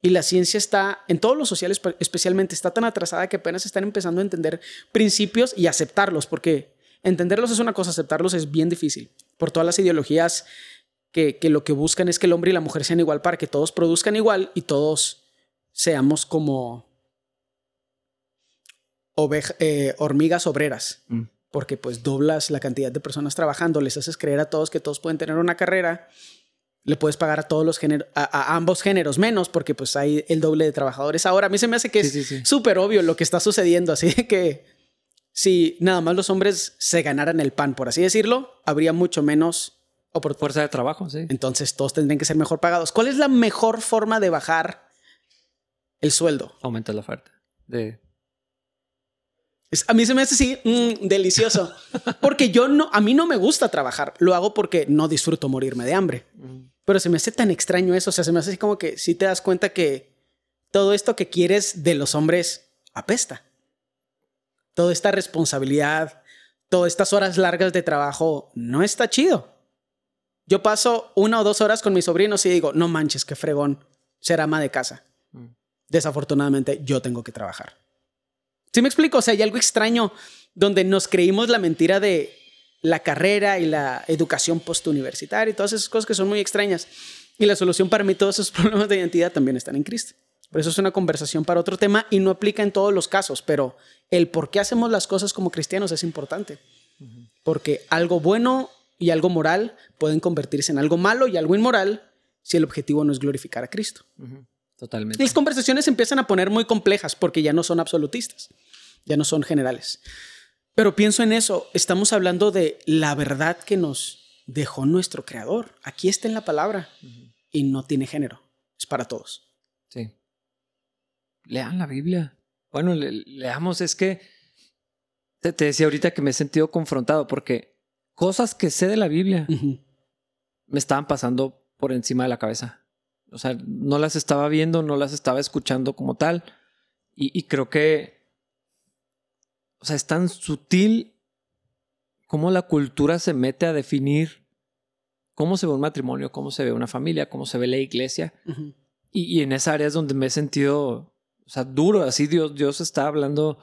Y la ciencia está, en todos los sociales especialmente, está tan atrasada que apenas están empezando a entender principios y aceptarlos, porque entenderlos es una cosa, aceptarlos es bien difícil por todas las ideologías que, lo que buscan es que el hombre y la mujer sean igual para que todos produzcan igual y todos seamos como eh, hormigas obreras. Mm. Porque pues doblas la cantidad de personas trabajando, les haces creer a todos que todos pueden tener una carrera, le puedes pagar a todos los géneros, a, ambos géneros menos, porque pues hay el doble de trabajadores. Ahora, a mí se me hace que es súper obvio lo que está sucediendo, así que si nada más los hombres se ganaran el pan, por así decirlo, habría mucho menos oportunidad. Fuerza de trabajo, sí. Entonces todos tendrían que ser mejor pagados. ¿Cuál es la mejor forma de bajar el sueldo? Aumenta la oferta. De... a mí se me hace así mm, delicioso. Porque yo no, a mí no me gusta trabajar. Lo hago porque no disfruto morirme de hambre. Mm. Pero se me hace tan extraño eso. O sea, se me hace así como que si te das cuenta que todo esto que quieres de los hombres apesta toda esta responsabilidad, todas estas horas largas de trabajo, no está chido. Yo paso una o dos horas con mis sobrinos y digo, no manches, qué fregón ser ama de casa. Mm. Desafortunadamente, yo tengo que trabajar. ¿Sí me explico? O sea, hay algo extraño donde nos creímos la mentira de la carrera y la educación postuniversitaria y todas esas cosas que son muy extrañas. Y la solución para mí, todos esos problemas de identidad también están en Cristo. Por eso es una conversación para otro tema y no aplica en todos los casos, pero el por qué hacemos las cosas como cristianos es importante. Porque algo bueno y algo moral pueden convertirse en algo malo y algo inmoral si el objetivo no es glorificar a Cristo. Totalmente. Las conversaciones empiezan a poner muy complejas porque ya no son absolutistas, ya no son generales. Pero pienso en eso, estamos hablando de la verdad que nos dejó nuestro creador. Aquí está en la palabra y no tiene género, es para todos. Sí lean la Biblia. Bueno, leamos, es que te, decía ahorita que me he sentido confrontado porque cosas que sé de la Biblia me estaban pasando por encima de la cabeza. O sea, no las estaba viendo, no las estaba escuchando como tal. Y, y creo que, o sea, es tan sutil cómo la cultura se mete a definir cómo se ve un matrimonio, cómo se ve una familia, cómo se ve la iglesia. y, y, en esa área es donde me he sentido o sea, duro, así Dios, Dios está hablando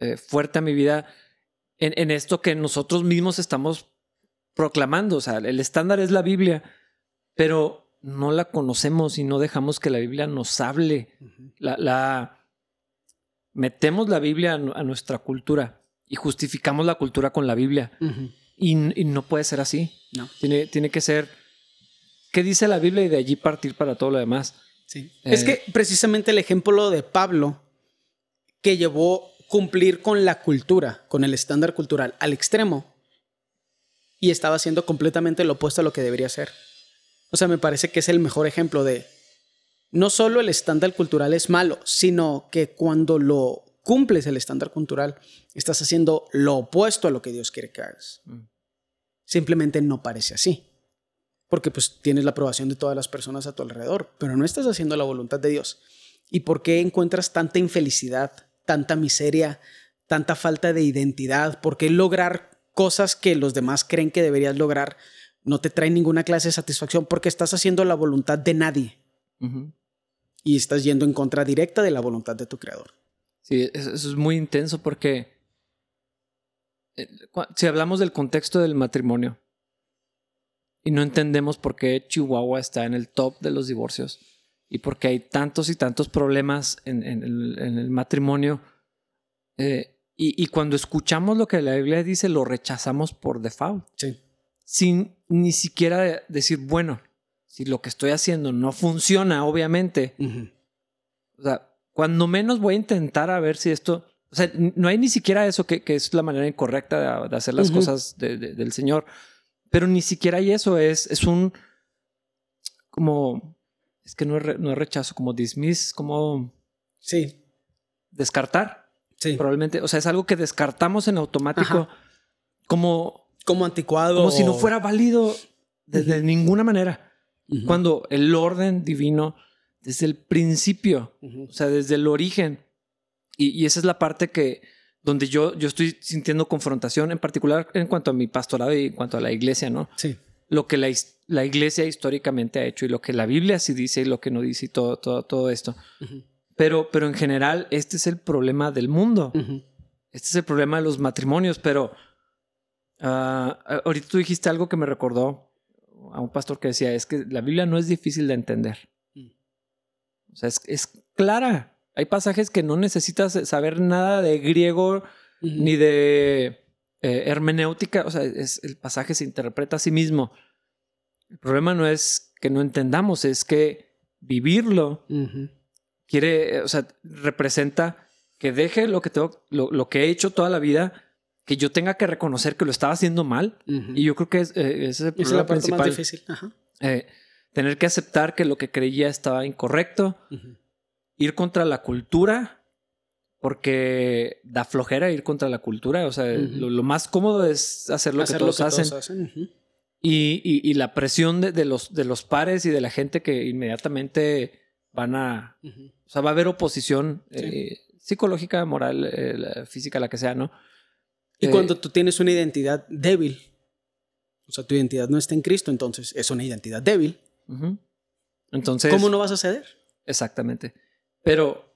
eh, fuerte a mi vida en, en, esto que nosotros mismos estamos proclamando. O sea, el estándar es la Biblia, pero no la conocemos y no dejamos que la Biblia nos hable. la, la, metemos la Biblia a, nuestra cultura y justificamos la cultura con la Biblia. y, no puede ser así. No. Tiene, tiene que ser, ¿qué dice la Biblia? Y de allí partir para todo lo demás. Sí. es que precisamente el ejemplo de Pablo, que llevó cumplir con la cultura, con el estándar cultural al extremo, y estaba haciendo completamente lo opuesto a lo que debería ser. O sea, me parece que es el mejor ejemplo de no solo el estándar cultural es malo, sino que cuando lo cumples el estándar cultural, estás haciendo lo opuesto a lo que Dios quiere que hagas. Mm. Simplemente no parece así porque pues tienes la aprobación de todas las personas a tu alrededor, pero no estás haciendo la voluntad de Dios. ¿Y por qué encuentras tanta infelicidad, tanta miseria, tanta falta de identidad? ¿Por qué lograr cosas que los demás creen que deberías lograr no te trae ninguna clase de satisfacción? Porque estás haciendo la voluntad de nadie. Y estás yendo en contra directa de la voluntad de tu creador. Sí, eso es muy intenso porque eh, si hablamos del contexto del matrimonio, y no entendemos por qué Chihuahua está en el top de los divorcios y por qué hay tantos y tantos problemas en, el, matrimonio. Eh, y, cuando escuchamos lo que la Biblia dice, lo rechazamos por default. Sí. Sin ni siquiera decir, bueno, si lo que estoy haciendo no funciona, obviamente. O sea, cuando menos voy a intentar a ver si esto O sea, no hay ni siquiera eso que, es la manera incorrecta de, hacer las cosas del Señor. Pero ni siquiera hay eso. Es, es un como. Es que no es, no es rechazo, como dismiss, como. Sí. Descartar. Sí. Probablemente. O sea, es algo que descartamos en automático como. Como anticuado. Como si no fuera válido de, ninguna manera. Cuando el orden divino, desde el principio, o sea, desde el origen, y, esa es la parte que donde yo, yo estoy sintiendo confrontación, en particular en cuanto a mi pastorado y en cuanto a la iglesia, ¿no? Sí. Lo que la, la iglesia históricamente ha hecho y lo que la Biblia sí dice y lo que no dice y todo, todo, todo esto. pero, pero en general, este es el problema del mundo. Este es el problema de los matrimonios, pero ah, ahorita tú dijiste algo que me recordó a un pastor que decía, es que la Biblia no es difícil de entender. Mm. O sea, es, es clara. Hay pasajes que no necesitas saber nada de griego ni de eh, hermenéutica. O sea, es, el pasaje se interpreta a sí mismo. El problema no es que no entendamos, es que vivirlo quiere, o sea, representa que deje lo que, tengo, lo, que he hecho toda la vida, que yo tenga que reconocer que lo estaba haciendo mal. Y yo creo que es, eh, ese es el problema es la parte principal. Más difícil. Eh, tener que aceptar que lo que creía estaba incorrecto ir contra la cultura, porque da flojera ir contra la cultura. O sea, lo, más cómodo es hacer lo que todos hacen. y, la presión de, los, de los pares y de la gente que inmediatamente van a... O sea, va a haber oposición eh, psicológica, moral, eh, física, la que sea, ¿no? Y cuando eh, tú tienes una identidad débil, o sea, tu identidad no está en Cristo, entonces es una identidad débil. Entonces... ¿Cómo no vas a ceder? Exactamente. Pero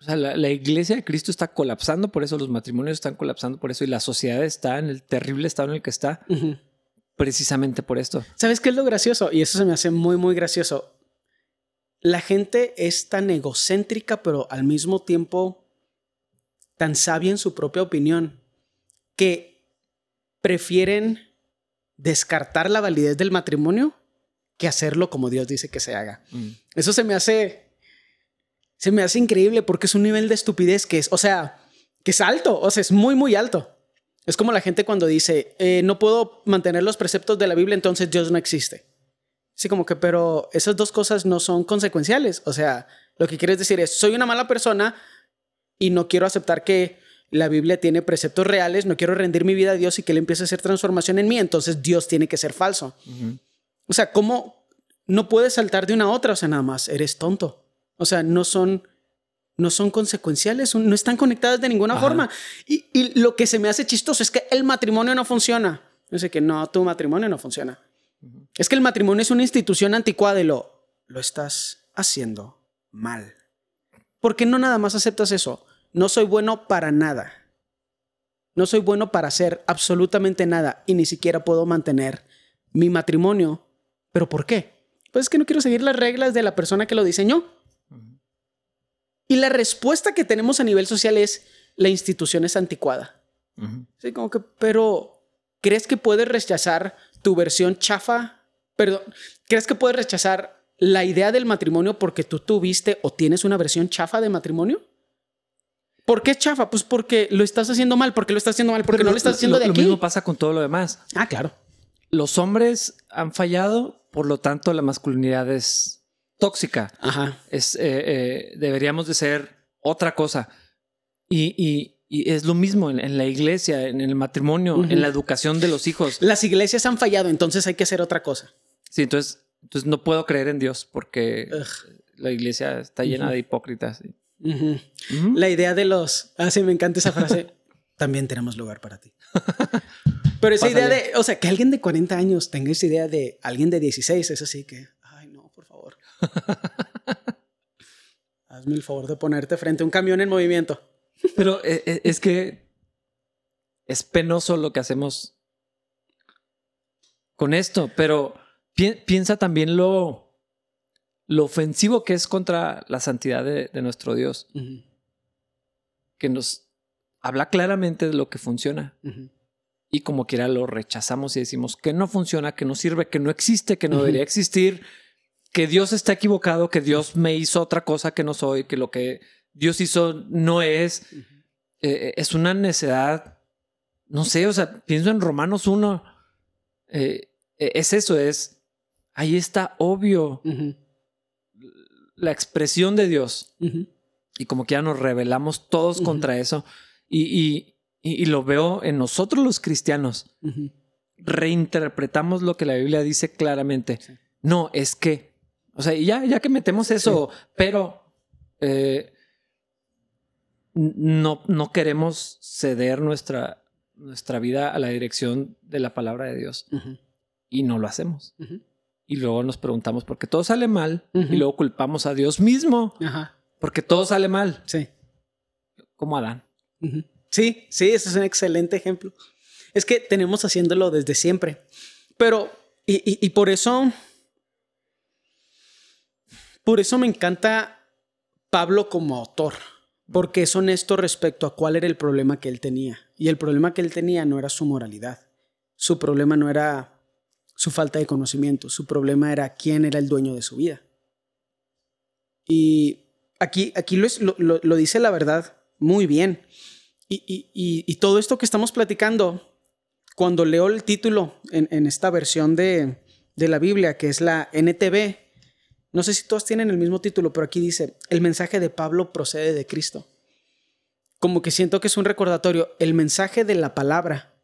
o sea, la, iglesia de Cristo está colapsando, por eso los matrimonios están colapsando, por eso, y la sociedad está en el terrible estado en el que está, precisamente por esto. ¿Sabes qué es lo gracioso? Y eso se me hace muy, muy gracioso. La gente es tan egocéntrica, pero al mismo tiempo tan sabia en su propia opinión, que prefieren descartar la validez del matrimonio que hacerlo como Dios dice que se haga. Mm. Eso se me hace se me hace increíble porque es un nivel de estupidez que es, o sea, que es alto, o sea, es muy, muy alto. Es como la gente cuando dice, eh, no puedo mantener los preceptos de la Biblia, entonces Dios no existe. Sí, como que, pero esas dos cosas no son consecuenciales. O sea, lo que quieres decir es, soy una mala persona y no quiero aceptar que la Biblia tiene preceptos reales, no quiero rendir mi vida a Dios y que Él empiece a hacer transformación en mí, entonces Dios tiene que ser falso. O sea, ¿cómo no puedes saltar de una a otra? O sea, nada más, eres tonto. O sea, no son, no son consecuenciales, no están conectadas de ninguna forma. Y, lo que se me hace chistoso es que el matrimonio no funciona. Yo sé que no, tu matrimonio no funciona. Es que el matrimonio es una institución anticuada y lo, lo estás haciendo mal. ¿Por qué no nada más aceptas eso? No soy bueno para nada. No soy bueno para hacer absolutamente nada y ni siquiera puedo mantener mi matrimonio. ¿Pero por qué? Pues es que no quiero seguir las reglas de la persona que lo diseñó. Y la respuesta que tenemos a nivel social es, la institución es anticuada. Sí, como que, pero, ¿crees que puedes rechazar tu versión chafa? Perdón, ¿crees que puedes rechazar la idea del matrimonio porque tú tuviste o tienes una versión chafa de matrimonio? ¿Por qué chafa? Pues porque lo estás haciendo mal, porque lo estás haciendo mal, porque no lo estás haciendo de aquí. Lo mismo pasa con todo lo demás. Ah, claro. Los hombres han fallado, por lo tanto la masculinidad es tóxica. Ajá. Es, eh, eh, deberíamos de ser otra cosa. Y, es lo mismo en, la iglesia, en el matrimonio, en la educación de los hijos. Las iglesias han fallado, entonces hay que hacer otra cosa. Sí, entonces, entonces no puedo creer en Dios porque la iglesia está llena de hipócritas. La idea de los... Ah, sí, me encanta esa frase. También tenemos lugar para ti. Pero esa idea de, o sea, que alguien de 40 años tenga esa idea de alguien de 16, es así que Hazme el favor de ponerte frente a un camión en movimiento. Pero eh, eh, es que es penoso lo que hacemos con esto, pero piensa también lo, lo ofensivo que es contra la santidad de, nuestro Dios, que nos habla claramente de lo que funciona. Y como quiera lo rechazamos y decimos que no funciona, que no sirve, que no existe, que no debería existir, que Dios está equivocado, que Dios me hizo otra cosa que no soy, que lo que Dios hizo no es. eh, es una necedad, no sé, o sea, pienso en Romanos 1, eh, e, es eso, es, ahí está obvio la expresión de Dios. Y como que ya nos rebelamos todos contra eso. Y, y, lo veo en nosotros los cristianos. Reinterpretamos lo que la Biblia dice claramente. No, es que, o sea, ya, ya que metemos eso, pero eh, no, no queremos ceder nuestra, nuestra vida a la dirección de la palabra de Dios. Y no lo hacemos. Y luego nos preguntamos por qué todo sale mal y luego culpamos a Dios mismo. Porque todo sale mal. Sí. Como Adán. Sí, sí, ese es un excelente ejemplo. Es que tenemos haciéndolo desde siempre. Pero, y, y por eso, por eso me encanta Pablo como autor, porque es honesto respecto a cuál era el problema que él tenía. Y el problema que él tenía no era su moralidad. Su problema no era su falta de conocimiento. Su problema era quién era el dueño de su vida. Y aquí, aquí lo, lo dice la verdad muy bien. Y, todo esto que estamos platicando, cuando leo el título en, esta versión de, la Biblia, que es la NTV, no sé si todos tienen el mismo título, pero aquí dice, el mensaje de Pablo procede de Cristo. Como que siento que es un recordatorio, el mensaje de la palabra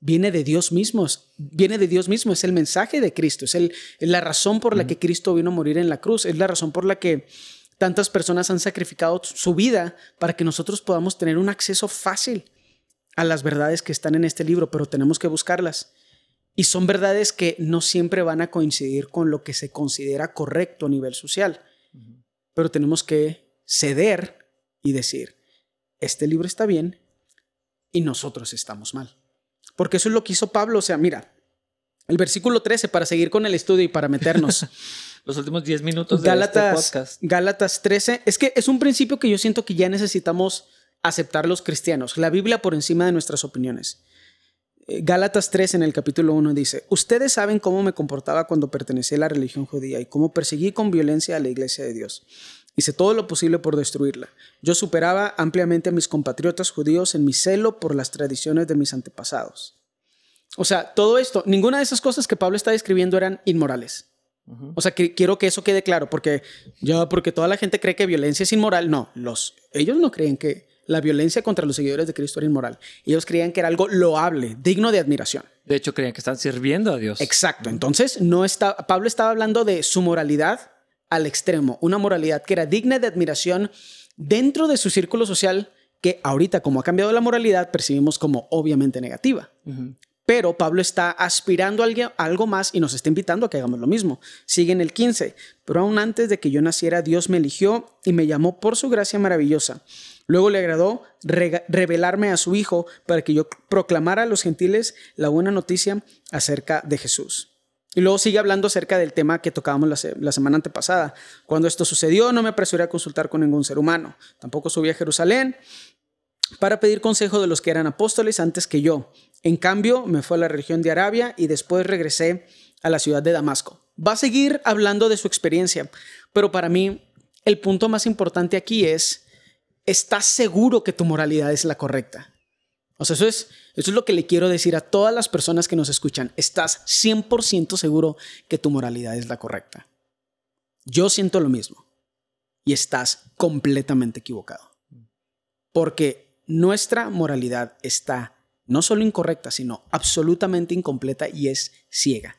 viene de Dios mismo, viene de Dios mismo, es el mensaje de Cristo, es, el, es la razón por la que Cristo vino a morir en la cruz, es la razón por la que Tantas personas han sacrificado su vida para que nosotros podamos tener un acceso fácil a las verdades que están en este libro, pero tenemos que buscarlas. Y son verdades que no siempre van a coincidir con lo que se considera correcto a nivel social. Pero tenemos que ceder y decir, este libro está bien y nosotros estamos mal. Porque eso es lo que hizo Pablo. O sea, mira, el versículo 13, para seguir con el estudio y para meternos. los últimos 10 minutos de este podcast. Gálatas 13. Es que es un principio que yo siento que ya necesitamos aceptar los cristianos. La Biblia por encima de nuestras opiniones. Gálatas 3 en el capítulo 1 dice, ustedes saben cómo me comportaba cuando pertenecía a la religión judía y cómo perseguí con violencia a la iglesia de Dios. Hice todo lo posible por destruirla. Yo superaba ampliamente a mis compatriotas judíos en mi celo por las tradiciones de mis antepasados. O sea, todo esto, ninguna de esas cosas que Pablo está describiendo eran inmorales. O sea, que, quiero que eso quede claro, porque ya, porque toda la gente cree que violencia es inmoral. No, los, ellos no creen que la violencia contra los seguidores de Cristo era inmoral. Ellos creían que era algo loable, digno de admiración. De hecho, creían que están sirviendo a Dios. Exacto. Entonces, no está, Pablo estaba hablando de su moralidad al extremo, una moralidad que era digna de admiración dentro de su círculo social que ahorita, como ha cambiado la moralidad, percibimos como obviamente negativa. Pero Pablo está aspirando a algo más y nos está invitando a que hagamos lo mismo. Sigue en el 15. Pero aún antes de que yo naciera, Dios me eligió y me llamó por su gracia maravillosa. Luego le agradó revelarme a su Hijo para que yo proclamara a los gentiles la buena noticia acerca de Jesús. Y luego sigue hablando acerca del tema que tocábamos la, la, semana antepasada. Cuando esto sucedió, no me apresuré a consultar con ningún ser humano. Tampoco subí a Jerusalén para pedir consejo de los que eran apóstoles antes que yo. En cambio, me fue a la región de Arabia y después regresé a la ciudad de Damasco. Va a seguir hablando de su experiencia, pero para mí el punto más importante aquí es, ¿estás seguro que tu moralidad es la correcta? O sea, eso es, eso es lo que le quiero decir a todas las personas que nos escuchan. ¿Estás 100% seguro que tu moralidad es la correcta? Yo siento lo mismo. Y estás completamente equivocado. Porque nuestra moralidad está no solo incorrecta, sino absolutamente incompleta y es ciega.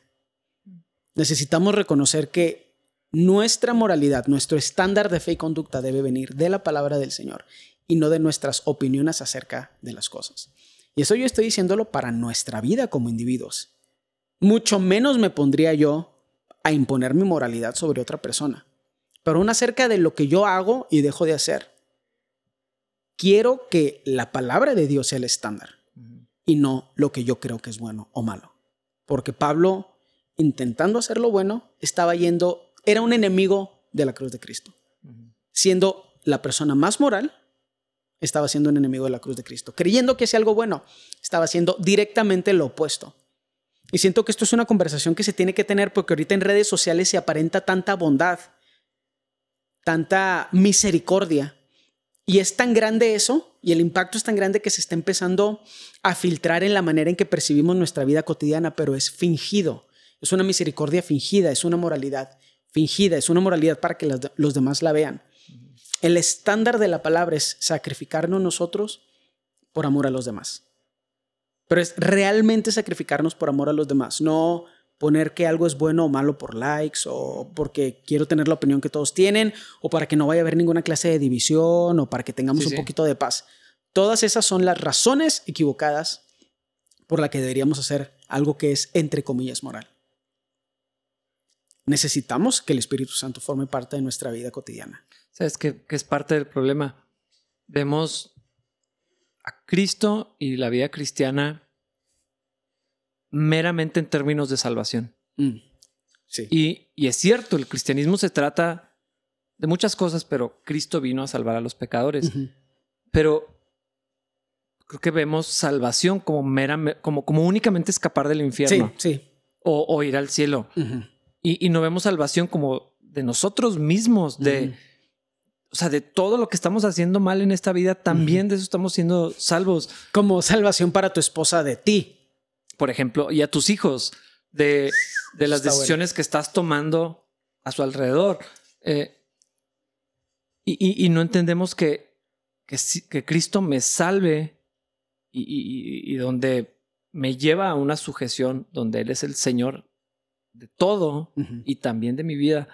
Necesitamos reconocer que nuestra moralidad, nuestro estándar de fe y conducta debe venir de la palabra del Señor y no de nuestras opiniones acerca de las cosas. Y eso yo estoy diciéndolo para nuestra vida como individuos. Mucho menos me pondría yo a imponer mi moralidad sobre otra persona, pero aún acerca de lo que yo hago y dejo de hacer. Quiero que la palabra de Dios sea el estándar y no lo que yo creo que es bueno o malo. Porque Pablo, intentando hacer lo bueno, estaba yendo, era un enemigo de la cruz de Cristo. Siendo la persona más moral, estaba siendo un enemigo de la cruz de Cristo. Creyendo que hacía algo bueno, estaba haciendo directamente lo opuesto. Y siento que esto es una conversación que se tiene que tener porque ahorita en redes sociales se aparenta tanta bondad, tanta misericordia, Y es tan grande eso, y el impacto es tan grande que se está empezando a filtrar en la manera en que percibimos nuestra vida cotidiana, pero es fingido. Es una misericordia fingida, es una moralidad fingida, es una moralidad para que los demás la vean. El estándar de la palabra es sacrificarnos nosotros por amor a los demás. Pero es realmente sacrificarnos por amor a los demás, no poner que algo es bueno o malo por likes o porque quiero tener la opinión que todos tienen o para que no vaya a haber ninguna clase de división o para que tengamos un poquito de paz. Todas esas son las razones equivocadas por las que deberíamos hacer algo que es entre comillas moral. Necesitamos que el Espíritu Santo forme parte de nuestra vida cotidiana. ¿Sabes qué, es parte del problema? Vemos a Cristo y la vida cristiana meramente en términos de salvación. Mm, sí. Y, es cierto, el cristianismo se trata de muchas cosas, pero Cristo vino a salvar a los pecadores. Pero creo que vemos salvación como, mera, como, como únicamente escapar del infierno. Sí, sí. O, ir al cielo. y, no vemos salvación como de nosotros mismos, de, o sea, de todo lo que estamos haciendo mal en esta vida, también de eso estamos siendo salvos. Como salvación para tu esposa de ti por ejemplo, y a tus hijos, de, las decisiones que estás tomando a su alrededor. Eh, y, no entendemos que, que, Cristo me salve y, donde me lleva a una sujeción, donde Él es el Señor de todo y también de mi vida.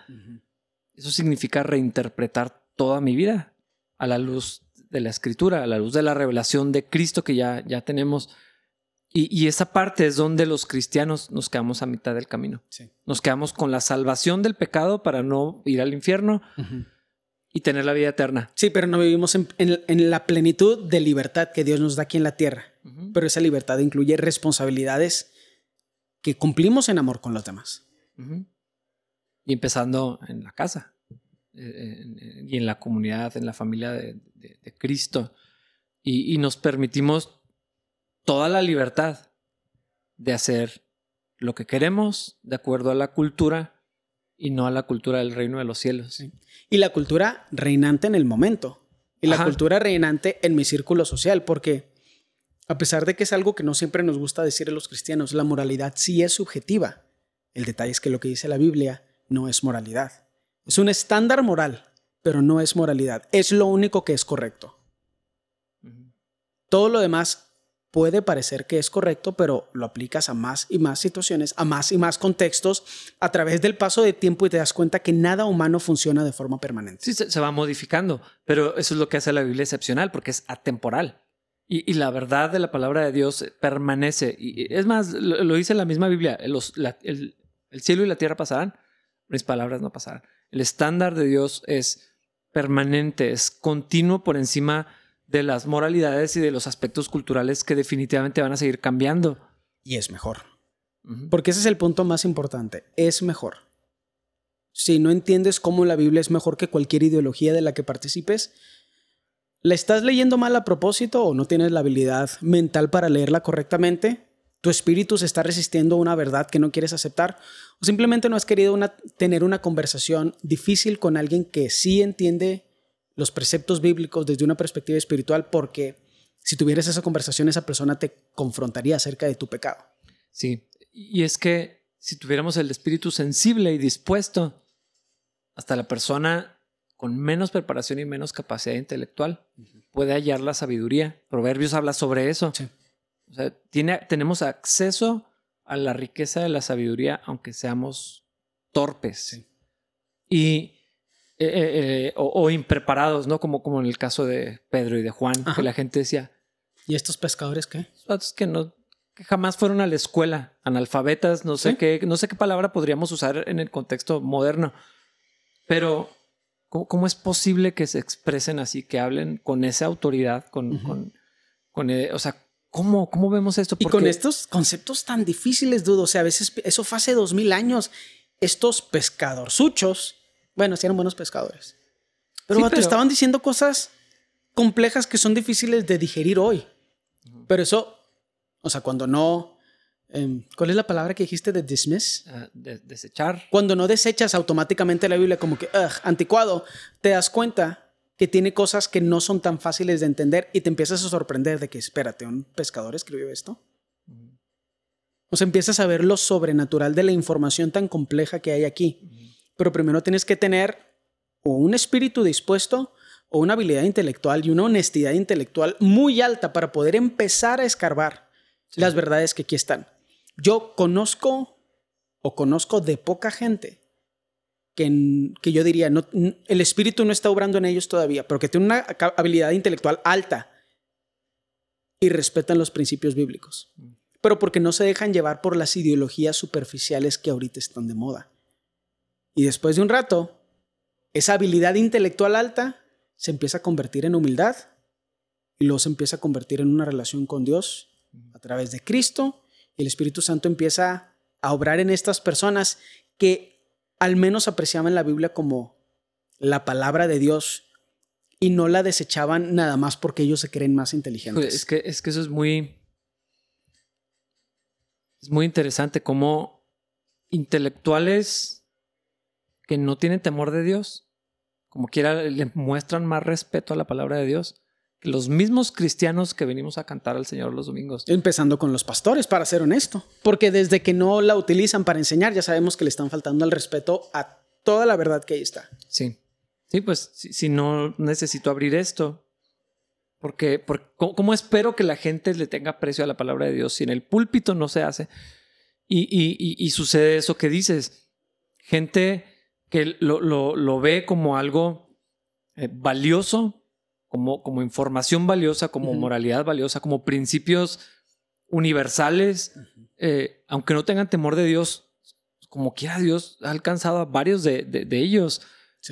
Eso significa reinterpretar toda mi vida a la luz de la escritura, a la luz de la revelación de Cristo que ya, ya tenemos. Y, esa parte es donde los cristianos nos quedamos a mitad del camino. Nos quedamos con la salvación del pecado para no ir al infierno y tener la vida eterna. Sí, pero no vivimos en, la plenitud de libertad que Dios nos da aquí en la tierra. Pero esa libertad incluye responsabilidades que cumplimos en amor con los demás. Y empezando en la casa eh, y en la comunidad, en la familia de, Cristo. y nos permitimos toda la libertad de hacer lo que queremos de acuerdo a la cultura y no a la cultura del reino de los cielos. Y la cultura reinante en el momento. Y la cultura reinante en mi círculo social, porque a pesar de que es algo que no siempre nos gusta decir a los cristianos, la moralidad sí es subjetiva. El detalle es que lo que dice la Biblia no es moralidad. Es un estándar moral, pero no es moralidad. Es lo único que es correcto. Todo lo demás puede parecer que es correcto, pero lo aplicas a más y más situaciones, a más y más contextos a través del paso de tiempo y te das cuenta que nada humano funciona de forma permanente. Sí, se, va modificando, pero eso es lo que hace la Biblia excepcional, porque es atemporal. Y, la verdad de la palabra de Dios permanece. Y es más, lo, dice la misma Biblia, el, el cielo y la tierra pasarán, mis palabras no pasarán. El estándar de Dios es permanente, es continuo por encima de las moralidades y de los aspectos culturales que definitivamente van a seguir cambiando. Y es mejor. Porque ese es el punto más importante. Es mejor. Si no entiendes cómo la Biblia es mejor que cualquier ideología de la que participes, ¿la estás leyendo mal a propósito o no tienes la habilidad mental para leerla correctamente? ¿Tu espíritu se está resistiendo a una verdad que no quieres aceptar? ¿O simplemente no has querido tener una conversación difícil con alguien que sí entiende los preceptos bíblicos desde una perspectiva espiritual porque si tuvieras esa conversación esa persona te confrontaría acerca de tu pecado. Sí, y es que si tuviéramos el espíritu sensible y dispuesto, hasta la persona con menos preparación y menos capacidad intelectual puede hallar la sabiduría. Proverbios habla sobre eso. O sea, tiene, tenemos acceso a la riqueza de la sabiduría aunque seamos torpes. Y eh, eh, eh, o, impreparados, ¿no? Como, como en el caso de Pedro y de Juan, que la gente decía. ¿Y estos pescadores qué? Que no, que jamás fueron a la escuela, analfabetas, no sé qué, no sé qué palabra podríamos usar en el contexto moderno. Pero, ¿cómo, es posible que se expresen así, que hablen con esa autoridad, con, con, con o sea, ¿Cómo, ¿Cómo vemos esto? Y con estos conceptos tan difíciles, dudo. O sea, a veces eso fue hace dos mil años. Estos pescadorzuchos bueno, sí eran buenos pescadores. Pero, te estaban diciendo cosas complejas que son difíciles de digerir hoy. Pero eso, o sea, cuando no... Em, ¿Cuál es la palabra que dijiste de dismiss? Ah, desechar. Cuando no desechas automáticamente la Biblia como que, ugh, anticuado, te das cuenta que tiene cosas que no son tan fáciles de entender y te empiezas a sorprender de que, espérate, ¿un pescador escribió esto? O sea, empiezas a ver lo sobrenatural de la información tan compleja que hay aquí. Pero primero tienes que tener o un espíritu dispuesto o una habilidad intelectual y una honestidad intelectual muy alta para poder empezar a escarbar las verdades que aquí están. Yo conozco o conozco de poca gente que, que yo diría, no, el espíritu no está obrando en ellos todavía, pero que tiene una habilidad intelectual alta y respetan los principios bíblicos. Pero porque no se dejan llevar por las ideologías superficiales que ahorita están de moda. Y después de un rato, esa habilidad intelectual alta se empieza a convertir en humildad y luego se empieza a convertir en una relación con Dios a través de Cristo y el Espíritu Santo empieza a obrar en estas personas que al menos apreciaban la Biblia como la palabra de Dios y no la desechaban nada más porque ellos se creen más inteligentes. Es que, es que eso es muy... Es muy interesante cómo intelectuales que no tienen temor de Dios, como quiera, le muestran más respeto a la palabra de Dios que los mismos cristianos que venimos a cantar al Señor los domingos. Empezando con los pastores, para ser honesto. Porque desde que no la utilizan para enseñar, ya sabemos que le están faltando al respeto a toda la verdad que ahí está. Sí. Sí, pues si, no necesito abrir esto, porque, ¿cómo, espero que la gente le tenga precio a la palabra de Dios si en el púlpito no se hace? Y, sucede eso que dices. Gente que lo, ve como algo eh, valioso, como, como información valiosa, como moralidad valiosa, como principios universales, eh, aunque no tengan temor de Dios, como quiera Dios ha alcanzado a varios de, ellos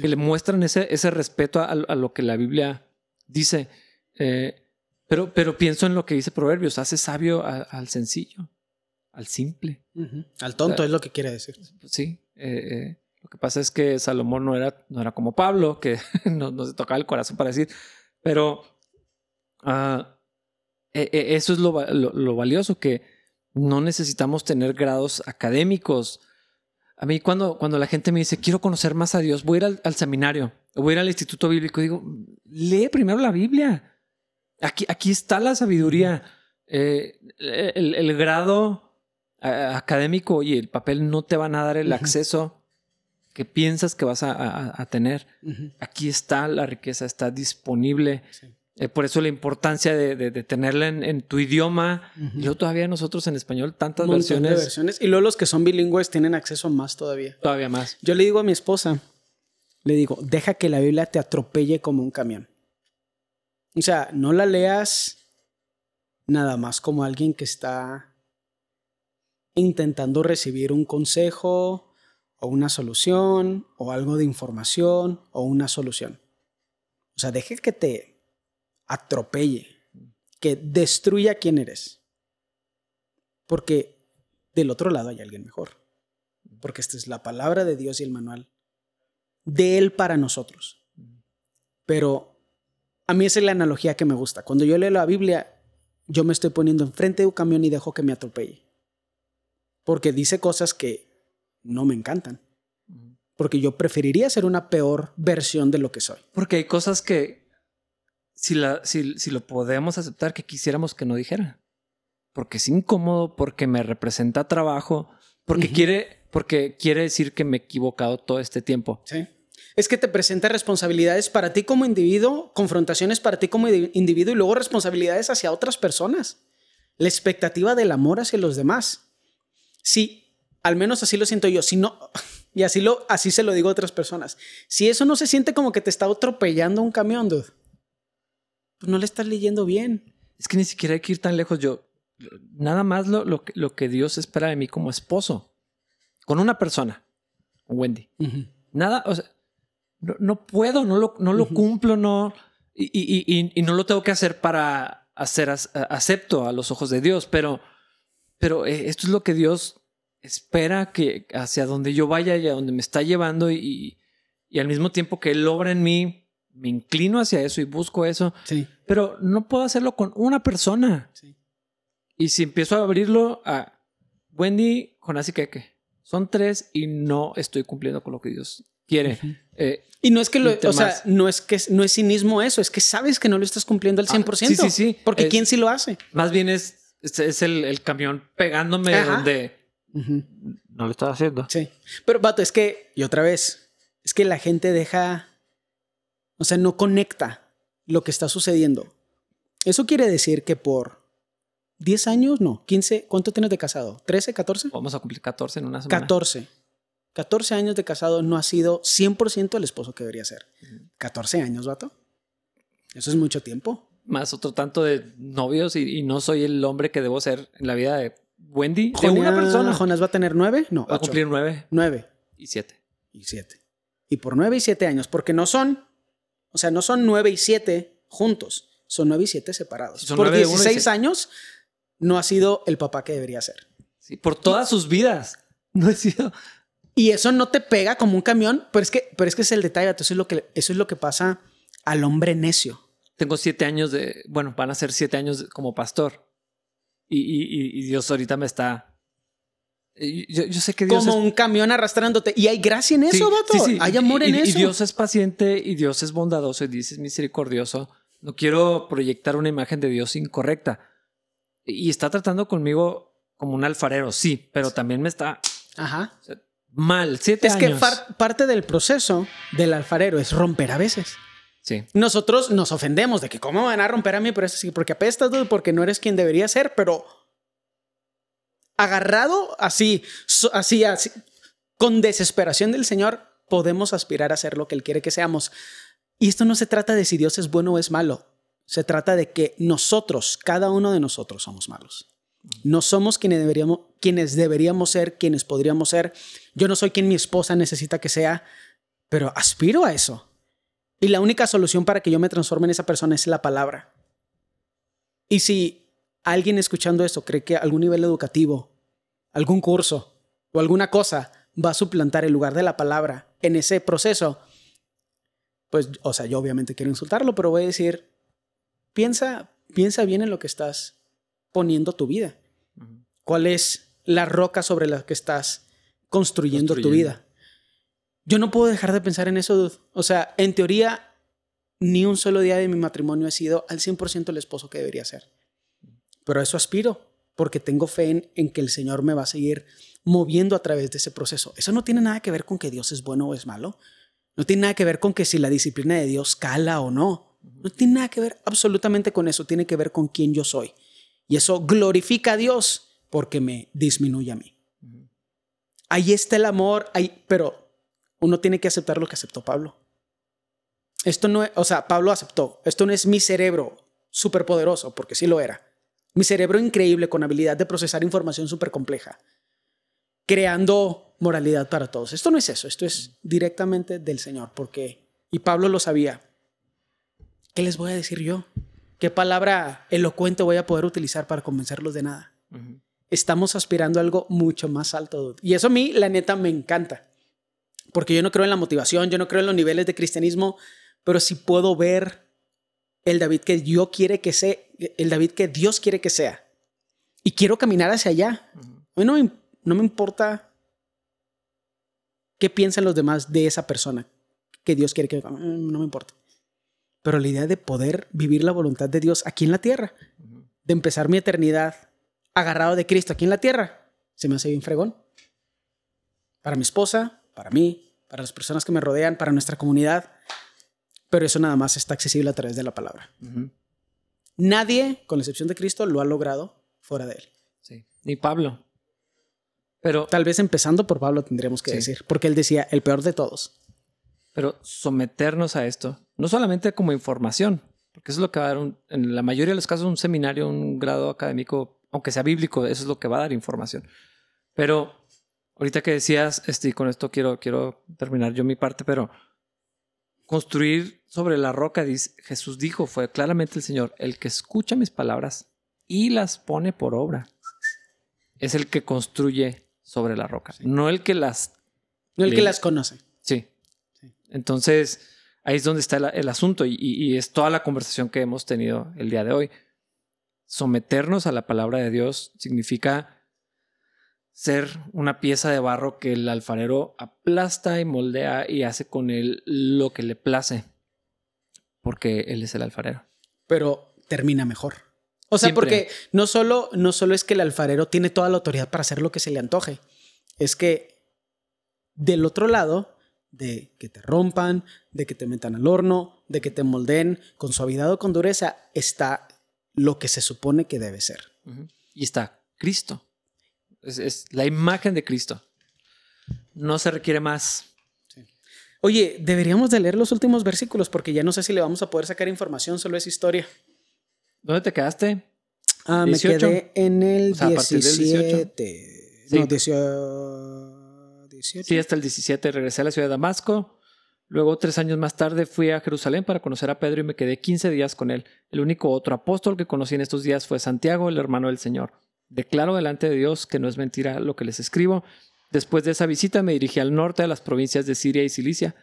que le muestran ese, ese respeto a, lo que la Biblia dice. Eh, pero, pero pienso en lo que dice Proverbios, hace sabio al sencillo, al simple. Al tonto es lo que quiere decir. Sí. Eh, lo que pasa es que Salomón no era, no era como Pablo, que no, se tocaba el corazón para decir, pero ah, e, e, eso es lo, valioso, que no necesitamos tener grados académicos. A mí cuando, cuando la gente me dice, quiero conocer más a Dios, voy a ir al, seminario, voy a ir al instituto bíblico, digo, lee primero la Biblia. Aquí, aquí está la sabiduría. Eh, el, grado académico y el papel no te van a dar el acceso que piensas que vas a, tener. Aquí está la riqueza, está disponible. Eh, por eso la importancia de, tenerla en, tu idioma. Y luego todavía nosotros en español tantas versiones. versiones. Y luego los que son bilingües tienen acceso a más todavía. Todavía más. Yo le digo a mi esposa, le digo, deja que la Biblia te atropelle como un camión. O sea, no la leas nada más como alguien que está intentando recibir un consejo o una solución, o algo de información, o una solución. O sea, deje que te atropelle, que destruya quién eres. Porque del otro lado hay alguien mejor. Porque esta es la palabra de Dios y el manual de Él para nosotros. Pero a mí esa es la analogía que me gusta. Cuando yo leo la Biblia, yo me estoy poniendo enfrente de un camión y dejo que me atropelle. Porque dice cosas que no me encantan. Porque yo preferiría ser una peor versión de lo que soy. Porque hay cosas que, si, la, si, si lo podemos aceptar, que quisiéramos que no dijera. Porque es incómodo, porque me representa trabajo, porque, quiere, porque quiere decir que me he equivocado todo este tiempo. Sí. Es que te presenta responsabilidades para ti como individuo, confrontaciones para ti como individuo y luego responsabilidades hacia otras personas. La expectativa del amor hacia los demás. Sí, al menos así lo siento yo. Si no, y así, lo, así se lo digo a otras personas. Si eso no se siente como que te está atropellando un camión, dude, pues no le estás leyendo bien. Es que ni siquiera hay que ir tan lejos. Yo, nada más lo, lo, lo que Dios espera de mí como esposo. Con una persona, Wendy. Nada, o sea, no, puedo, no lo, no lo cumplo, no. Y, y, y, no lo tengo que hacer para hacer acepto a los ojos de Dios, pero, pero eh, esto es lo que Dios espera que hacia donde yo vaya y a donde me está llevando y, y al mismo tiempo que él obra en mí, me inclino hacia eso y busco eso. Sí. Pero no puedo hacerlo con una persona. Sí. Y si empiezo a abrirlo a Wendy, con así que son tres y no estoy cumpliendo con lo que Dios quiere. Eh, y no es que lo, o sea, no es que no es cinismo eso, es que sabes que no lo estás cumpliendo al 100%. Ah, sí, sí, sí. Porque ¿quién sí lo hace? Más bien es, es, el, camión pegándome donde no lo estaba haciendo. Sí. Pero, vato, es que, y otra vez, es que la gente deja, o sea, no conecta lo que está sucediendo. Eso quiere decir que por 10 años, no, 15, ¿cuánto tienes de casado? ¿13, 14? Vamos a cumplir 14 en una semana. 14. 14 años de casado no ha sido 100% el esposo que debería ser. 14 años, vato. Eso es mucho tiempo. Más otro tanto de novios y, no soy el hombre que debo ser en la vida de Wendy. de una persona. Jonas va a tener nueve, no. Va a cumplir nueve. Nueve. Y siete. Y siete. Y por nueve y siete años, porque no son, o sea, no son nueve y siete juntos, son nueve y siete separados. por 16 años no ha sido el papá que debería ser. Sí, por todas sus vidas. No he sido. Y eso no te pega como un camión, pero es que, pero es, que es el detalle, eso es, lo que, eso es lo que pasa al hombre necio. Tengo siete años de, bueno, van a ser siete años como pastor. Y, Dios ahorita me está... Yo, sé que Dios... Como un camión arrastrándote. Y hay gracia en eso, vato. Hay amor en eso. Y Dios es paciente y Dios es bondadoso y Dios es misericordioso. No quiero proyectar una imagen de Dios incorrecta. Y está tratando conmigo como un alfarero, sí, pero también me está... Ajá mal. Siete es que parte del proceso del alfarero es romper a veces. Nosotros nos ofendemos de que cómo van a romper a mí, pero es así, porque apestas, porque no eres quien debería ser, pero agarrado así, así, así, con desesperación del Señor, podemos aspirar a ser lo que Él quiere que seamos. Y esto no se trata de si Dios es bueno o es malo. Se trata de que nosotros, cada uno de nosotros, somos malos. No somos quienes deberíamos, quienes deberíamos ser, quienes podríamos ser. Yo no soy quien mi esposa necesita que sea, pero aspiro a eso. Y la única solución para que yo me transforme en esa persona es la palabra. Y si alguien escuchando esto cree que algún nivel educativo, algún curso o alguna cosa va a suplantar el lugar de la palabra en ese proceso, pues, o sea, yo obviamente quiero insultarlo, pero voy a decir, piensa, piensa bien en lo que estás poniendo tu vida? ¿Cuál es la roca sobre la que estás construyendo, tu vida? Yo no puedo dejar de pensar en eso, dude. O sea, en teoría, ni un solo día de mi matrimonio he sido al 100% el esposo que debería ser. Pero a eso aspiro, porque tengo fe en, que el Señor me va a seguir moviendo a través de ese proceso. Eso no tiene nada que ver con que Dios es bueno o es malo. No tiene nada que ver con que si la disciplina de Dios cala o no. No tiene nada que ver absolutamente con eso. Tiene que ver con quién yo soy. Y eso glorifica a Dios porque me disminuye a mí. Ahí está el amor, ahí, pero uno tiene que aceptar lo que aceptó Pablo. Esto no es, o sea, Pablo aceptó, esto no es mi cerebro superpoderoso, porque sí lo era. Mi cerebro increíble con habilidad de procesar información súper compleja, creando moralidad para todos. Esto no es eso, esto es directamente del Señor, porque, y Pablo lo sabía. ¿Qué les voy a decir yo? ¿Qué palabra elocuente voy a poder utilizar para convencerlos de nada? Estamos aspirando a algo mucho más alto. Y eso a mí, la neta, me encanta. Porque yo no creo en la motivación, yo no creo en los niveles de cristianismo, pero sí puedo ver el David que Dios quiere que sea, el David que Dios quiere que sea. Y quiero caminar hacia allá. A mí no me, no me importa qué piensan los demás de esa persona que Dios quiere que no me importa pero la idea de poder vivir la voluntad de Dios aquí en la tierra, de empezar mi eternidad agarrado de Cristo aquí en la tierra, se me hace bien fregón. Para mi esposa, para mí, para las personas que me rodean, para nuestra comunidad, pero eso nada más está accesible a través de la palabra. Nadie, con la excepción de Cristo, lo ha logrado fuera de él. Sí, ni Pablo. Pero tal vez empezando por Pablo tendríamos que decir, porque él decía el peor de todos. Pero someternos a esto, no solamente como información, porque eso es lo que va a dar, en la mayoría de los casos, un seminario, un grado académico, aunque sea bíblico, eso es lo que va a dar información. Pero ahorita que decías, este, y con esto quiero, quiero terminar yo mi parte, pero construir sobre la roca, Jesús dijo, fue claramente el Señor, el que escucha mis palabras y las pone por obra, es el que construye sobre la roca, no el que las... No el que las conoce. Sí. Entonces, ahí es donde está el, asunto y, es toda la conversación que hemos tenido el día de hoy. Someternos a la palabra de Dios significa ser una pieza de barro que el alfarero aplasta y moldea y hace con él lo que le place. Porque él es el alfarero. Pero termina mejor. O sea, porque no solo, no solo es que el alfarero tiene toda la autoridad para hacer lo que se le antoje, es que del otro lado, de que te rompan, de que te metan al horno, de que te moldeen con suavidad o con dureza, está lo que se supone que debe ser. Y está Cristo. Es, la imagen de Cristo. No se requiere más. Oye, deberíamos de leer los últimos versículos porque ya no sé si le vamos a poder sacar información, solo es historia. ¿Dónde te quedaste? Ah, me quedé en el 17. No, 18. Sí, hasta el 17 regresé a la ciudad de Damasco. Luego, tres años más tarde, fui a Jerusalén para conocer a Pedro y me quedé 15 días con él. El único otro apóstol que conocí en estos días fue Santiago, el hermano del Señor. Declaro delante de Dios que no es mentira lo que les escribo. Después de esa visita me dirigí al norte a las provincias de Siria y Cilicia.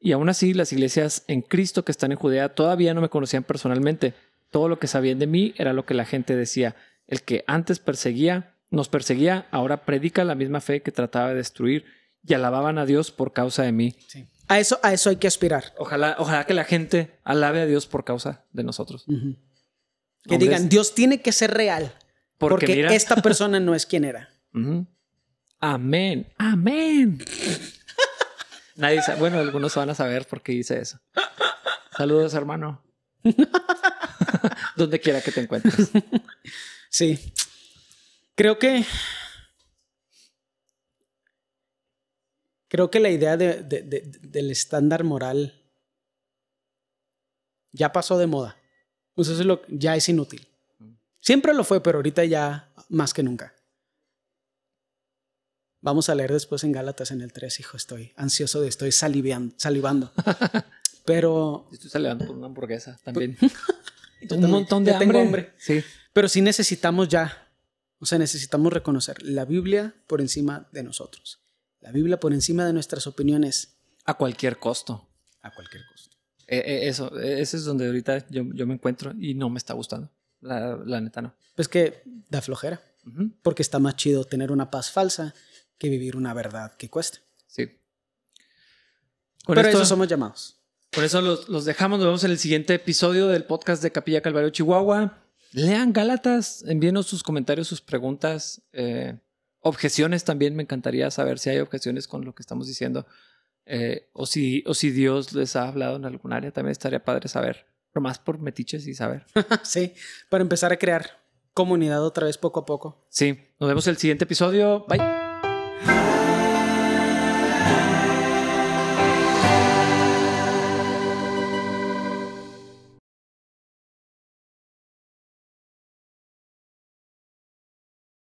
Y aún así, las iglesias en Cristo que están en Judea todavía no me conocían personalmente. Todo lo que sabían de mí era lo que la gente decía. El que antes perseguía, nos perseguía, ahora predica la misma fe que trataba de destruir y alababan a Dios por causa de mí. A, eso, a eso hay que aspirar. Ojalá, ojalá que la gente alabe a Dios por causa de nosotros. Que digan, Dios tiene que ser real. Porque, esta persona no es quien era. Amén. Amén. Nadie sabe. Bueno, algunos van a saber por qué dice eso. Saludos, hermano. Donde quiera que te encuentres. Sí. Creo que. Creo que la idea del estándar moral ya pasó de moda. Pues eso es lo, ya es inútil. Siempre lo fue, pero ahorita ya más que nunca. Vamos a leer después en Gálatas en el 3, hijo, estoy ansioso de, estoy salivando. Pero... Estoy salivando por una hamburguesa también. Un montón de hambre. Sí. Pero sí necesitamos ya, o sea, necesitamos reconocer la Biblia por encima de nosotros. La Biblia por encima de nuestras opiniones. A cualquier costo. A cualquier costo. E, e, eso, e, ese es donde ahorita yo, yo me encuentro y no me está gustando. La, neta no. Pues que da flojera. Porque está más chido tener una paz falsa que vivir una verdad que cuesta. Sí. Pero eso somos llamados. Por eso los, dejamos. Nos vemos en el siguiente episodio del podcast de Capilla Calvario Chihuahua. Lean Gálatas, envíenos sus comentarios, sus preguntas, eh, objeciones también. Me encantaría saber si hay objeciones con lo que estamos diciendo. Eh, o, si, o si Dios les ha hablado en algún área, también estaría padre saber más por metiches y saber. sí, para empezar a crear comunidad otra vez poco a poco. Sí, nos vemos el siguiente episodio. Bye.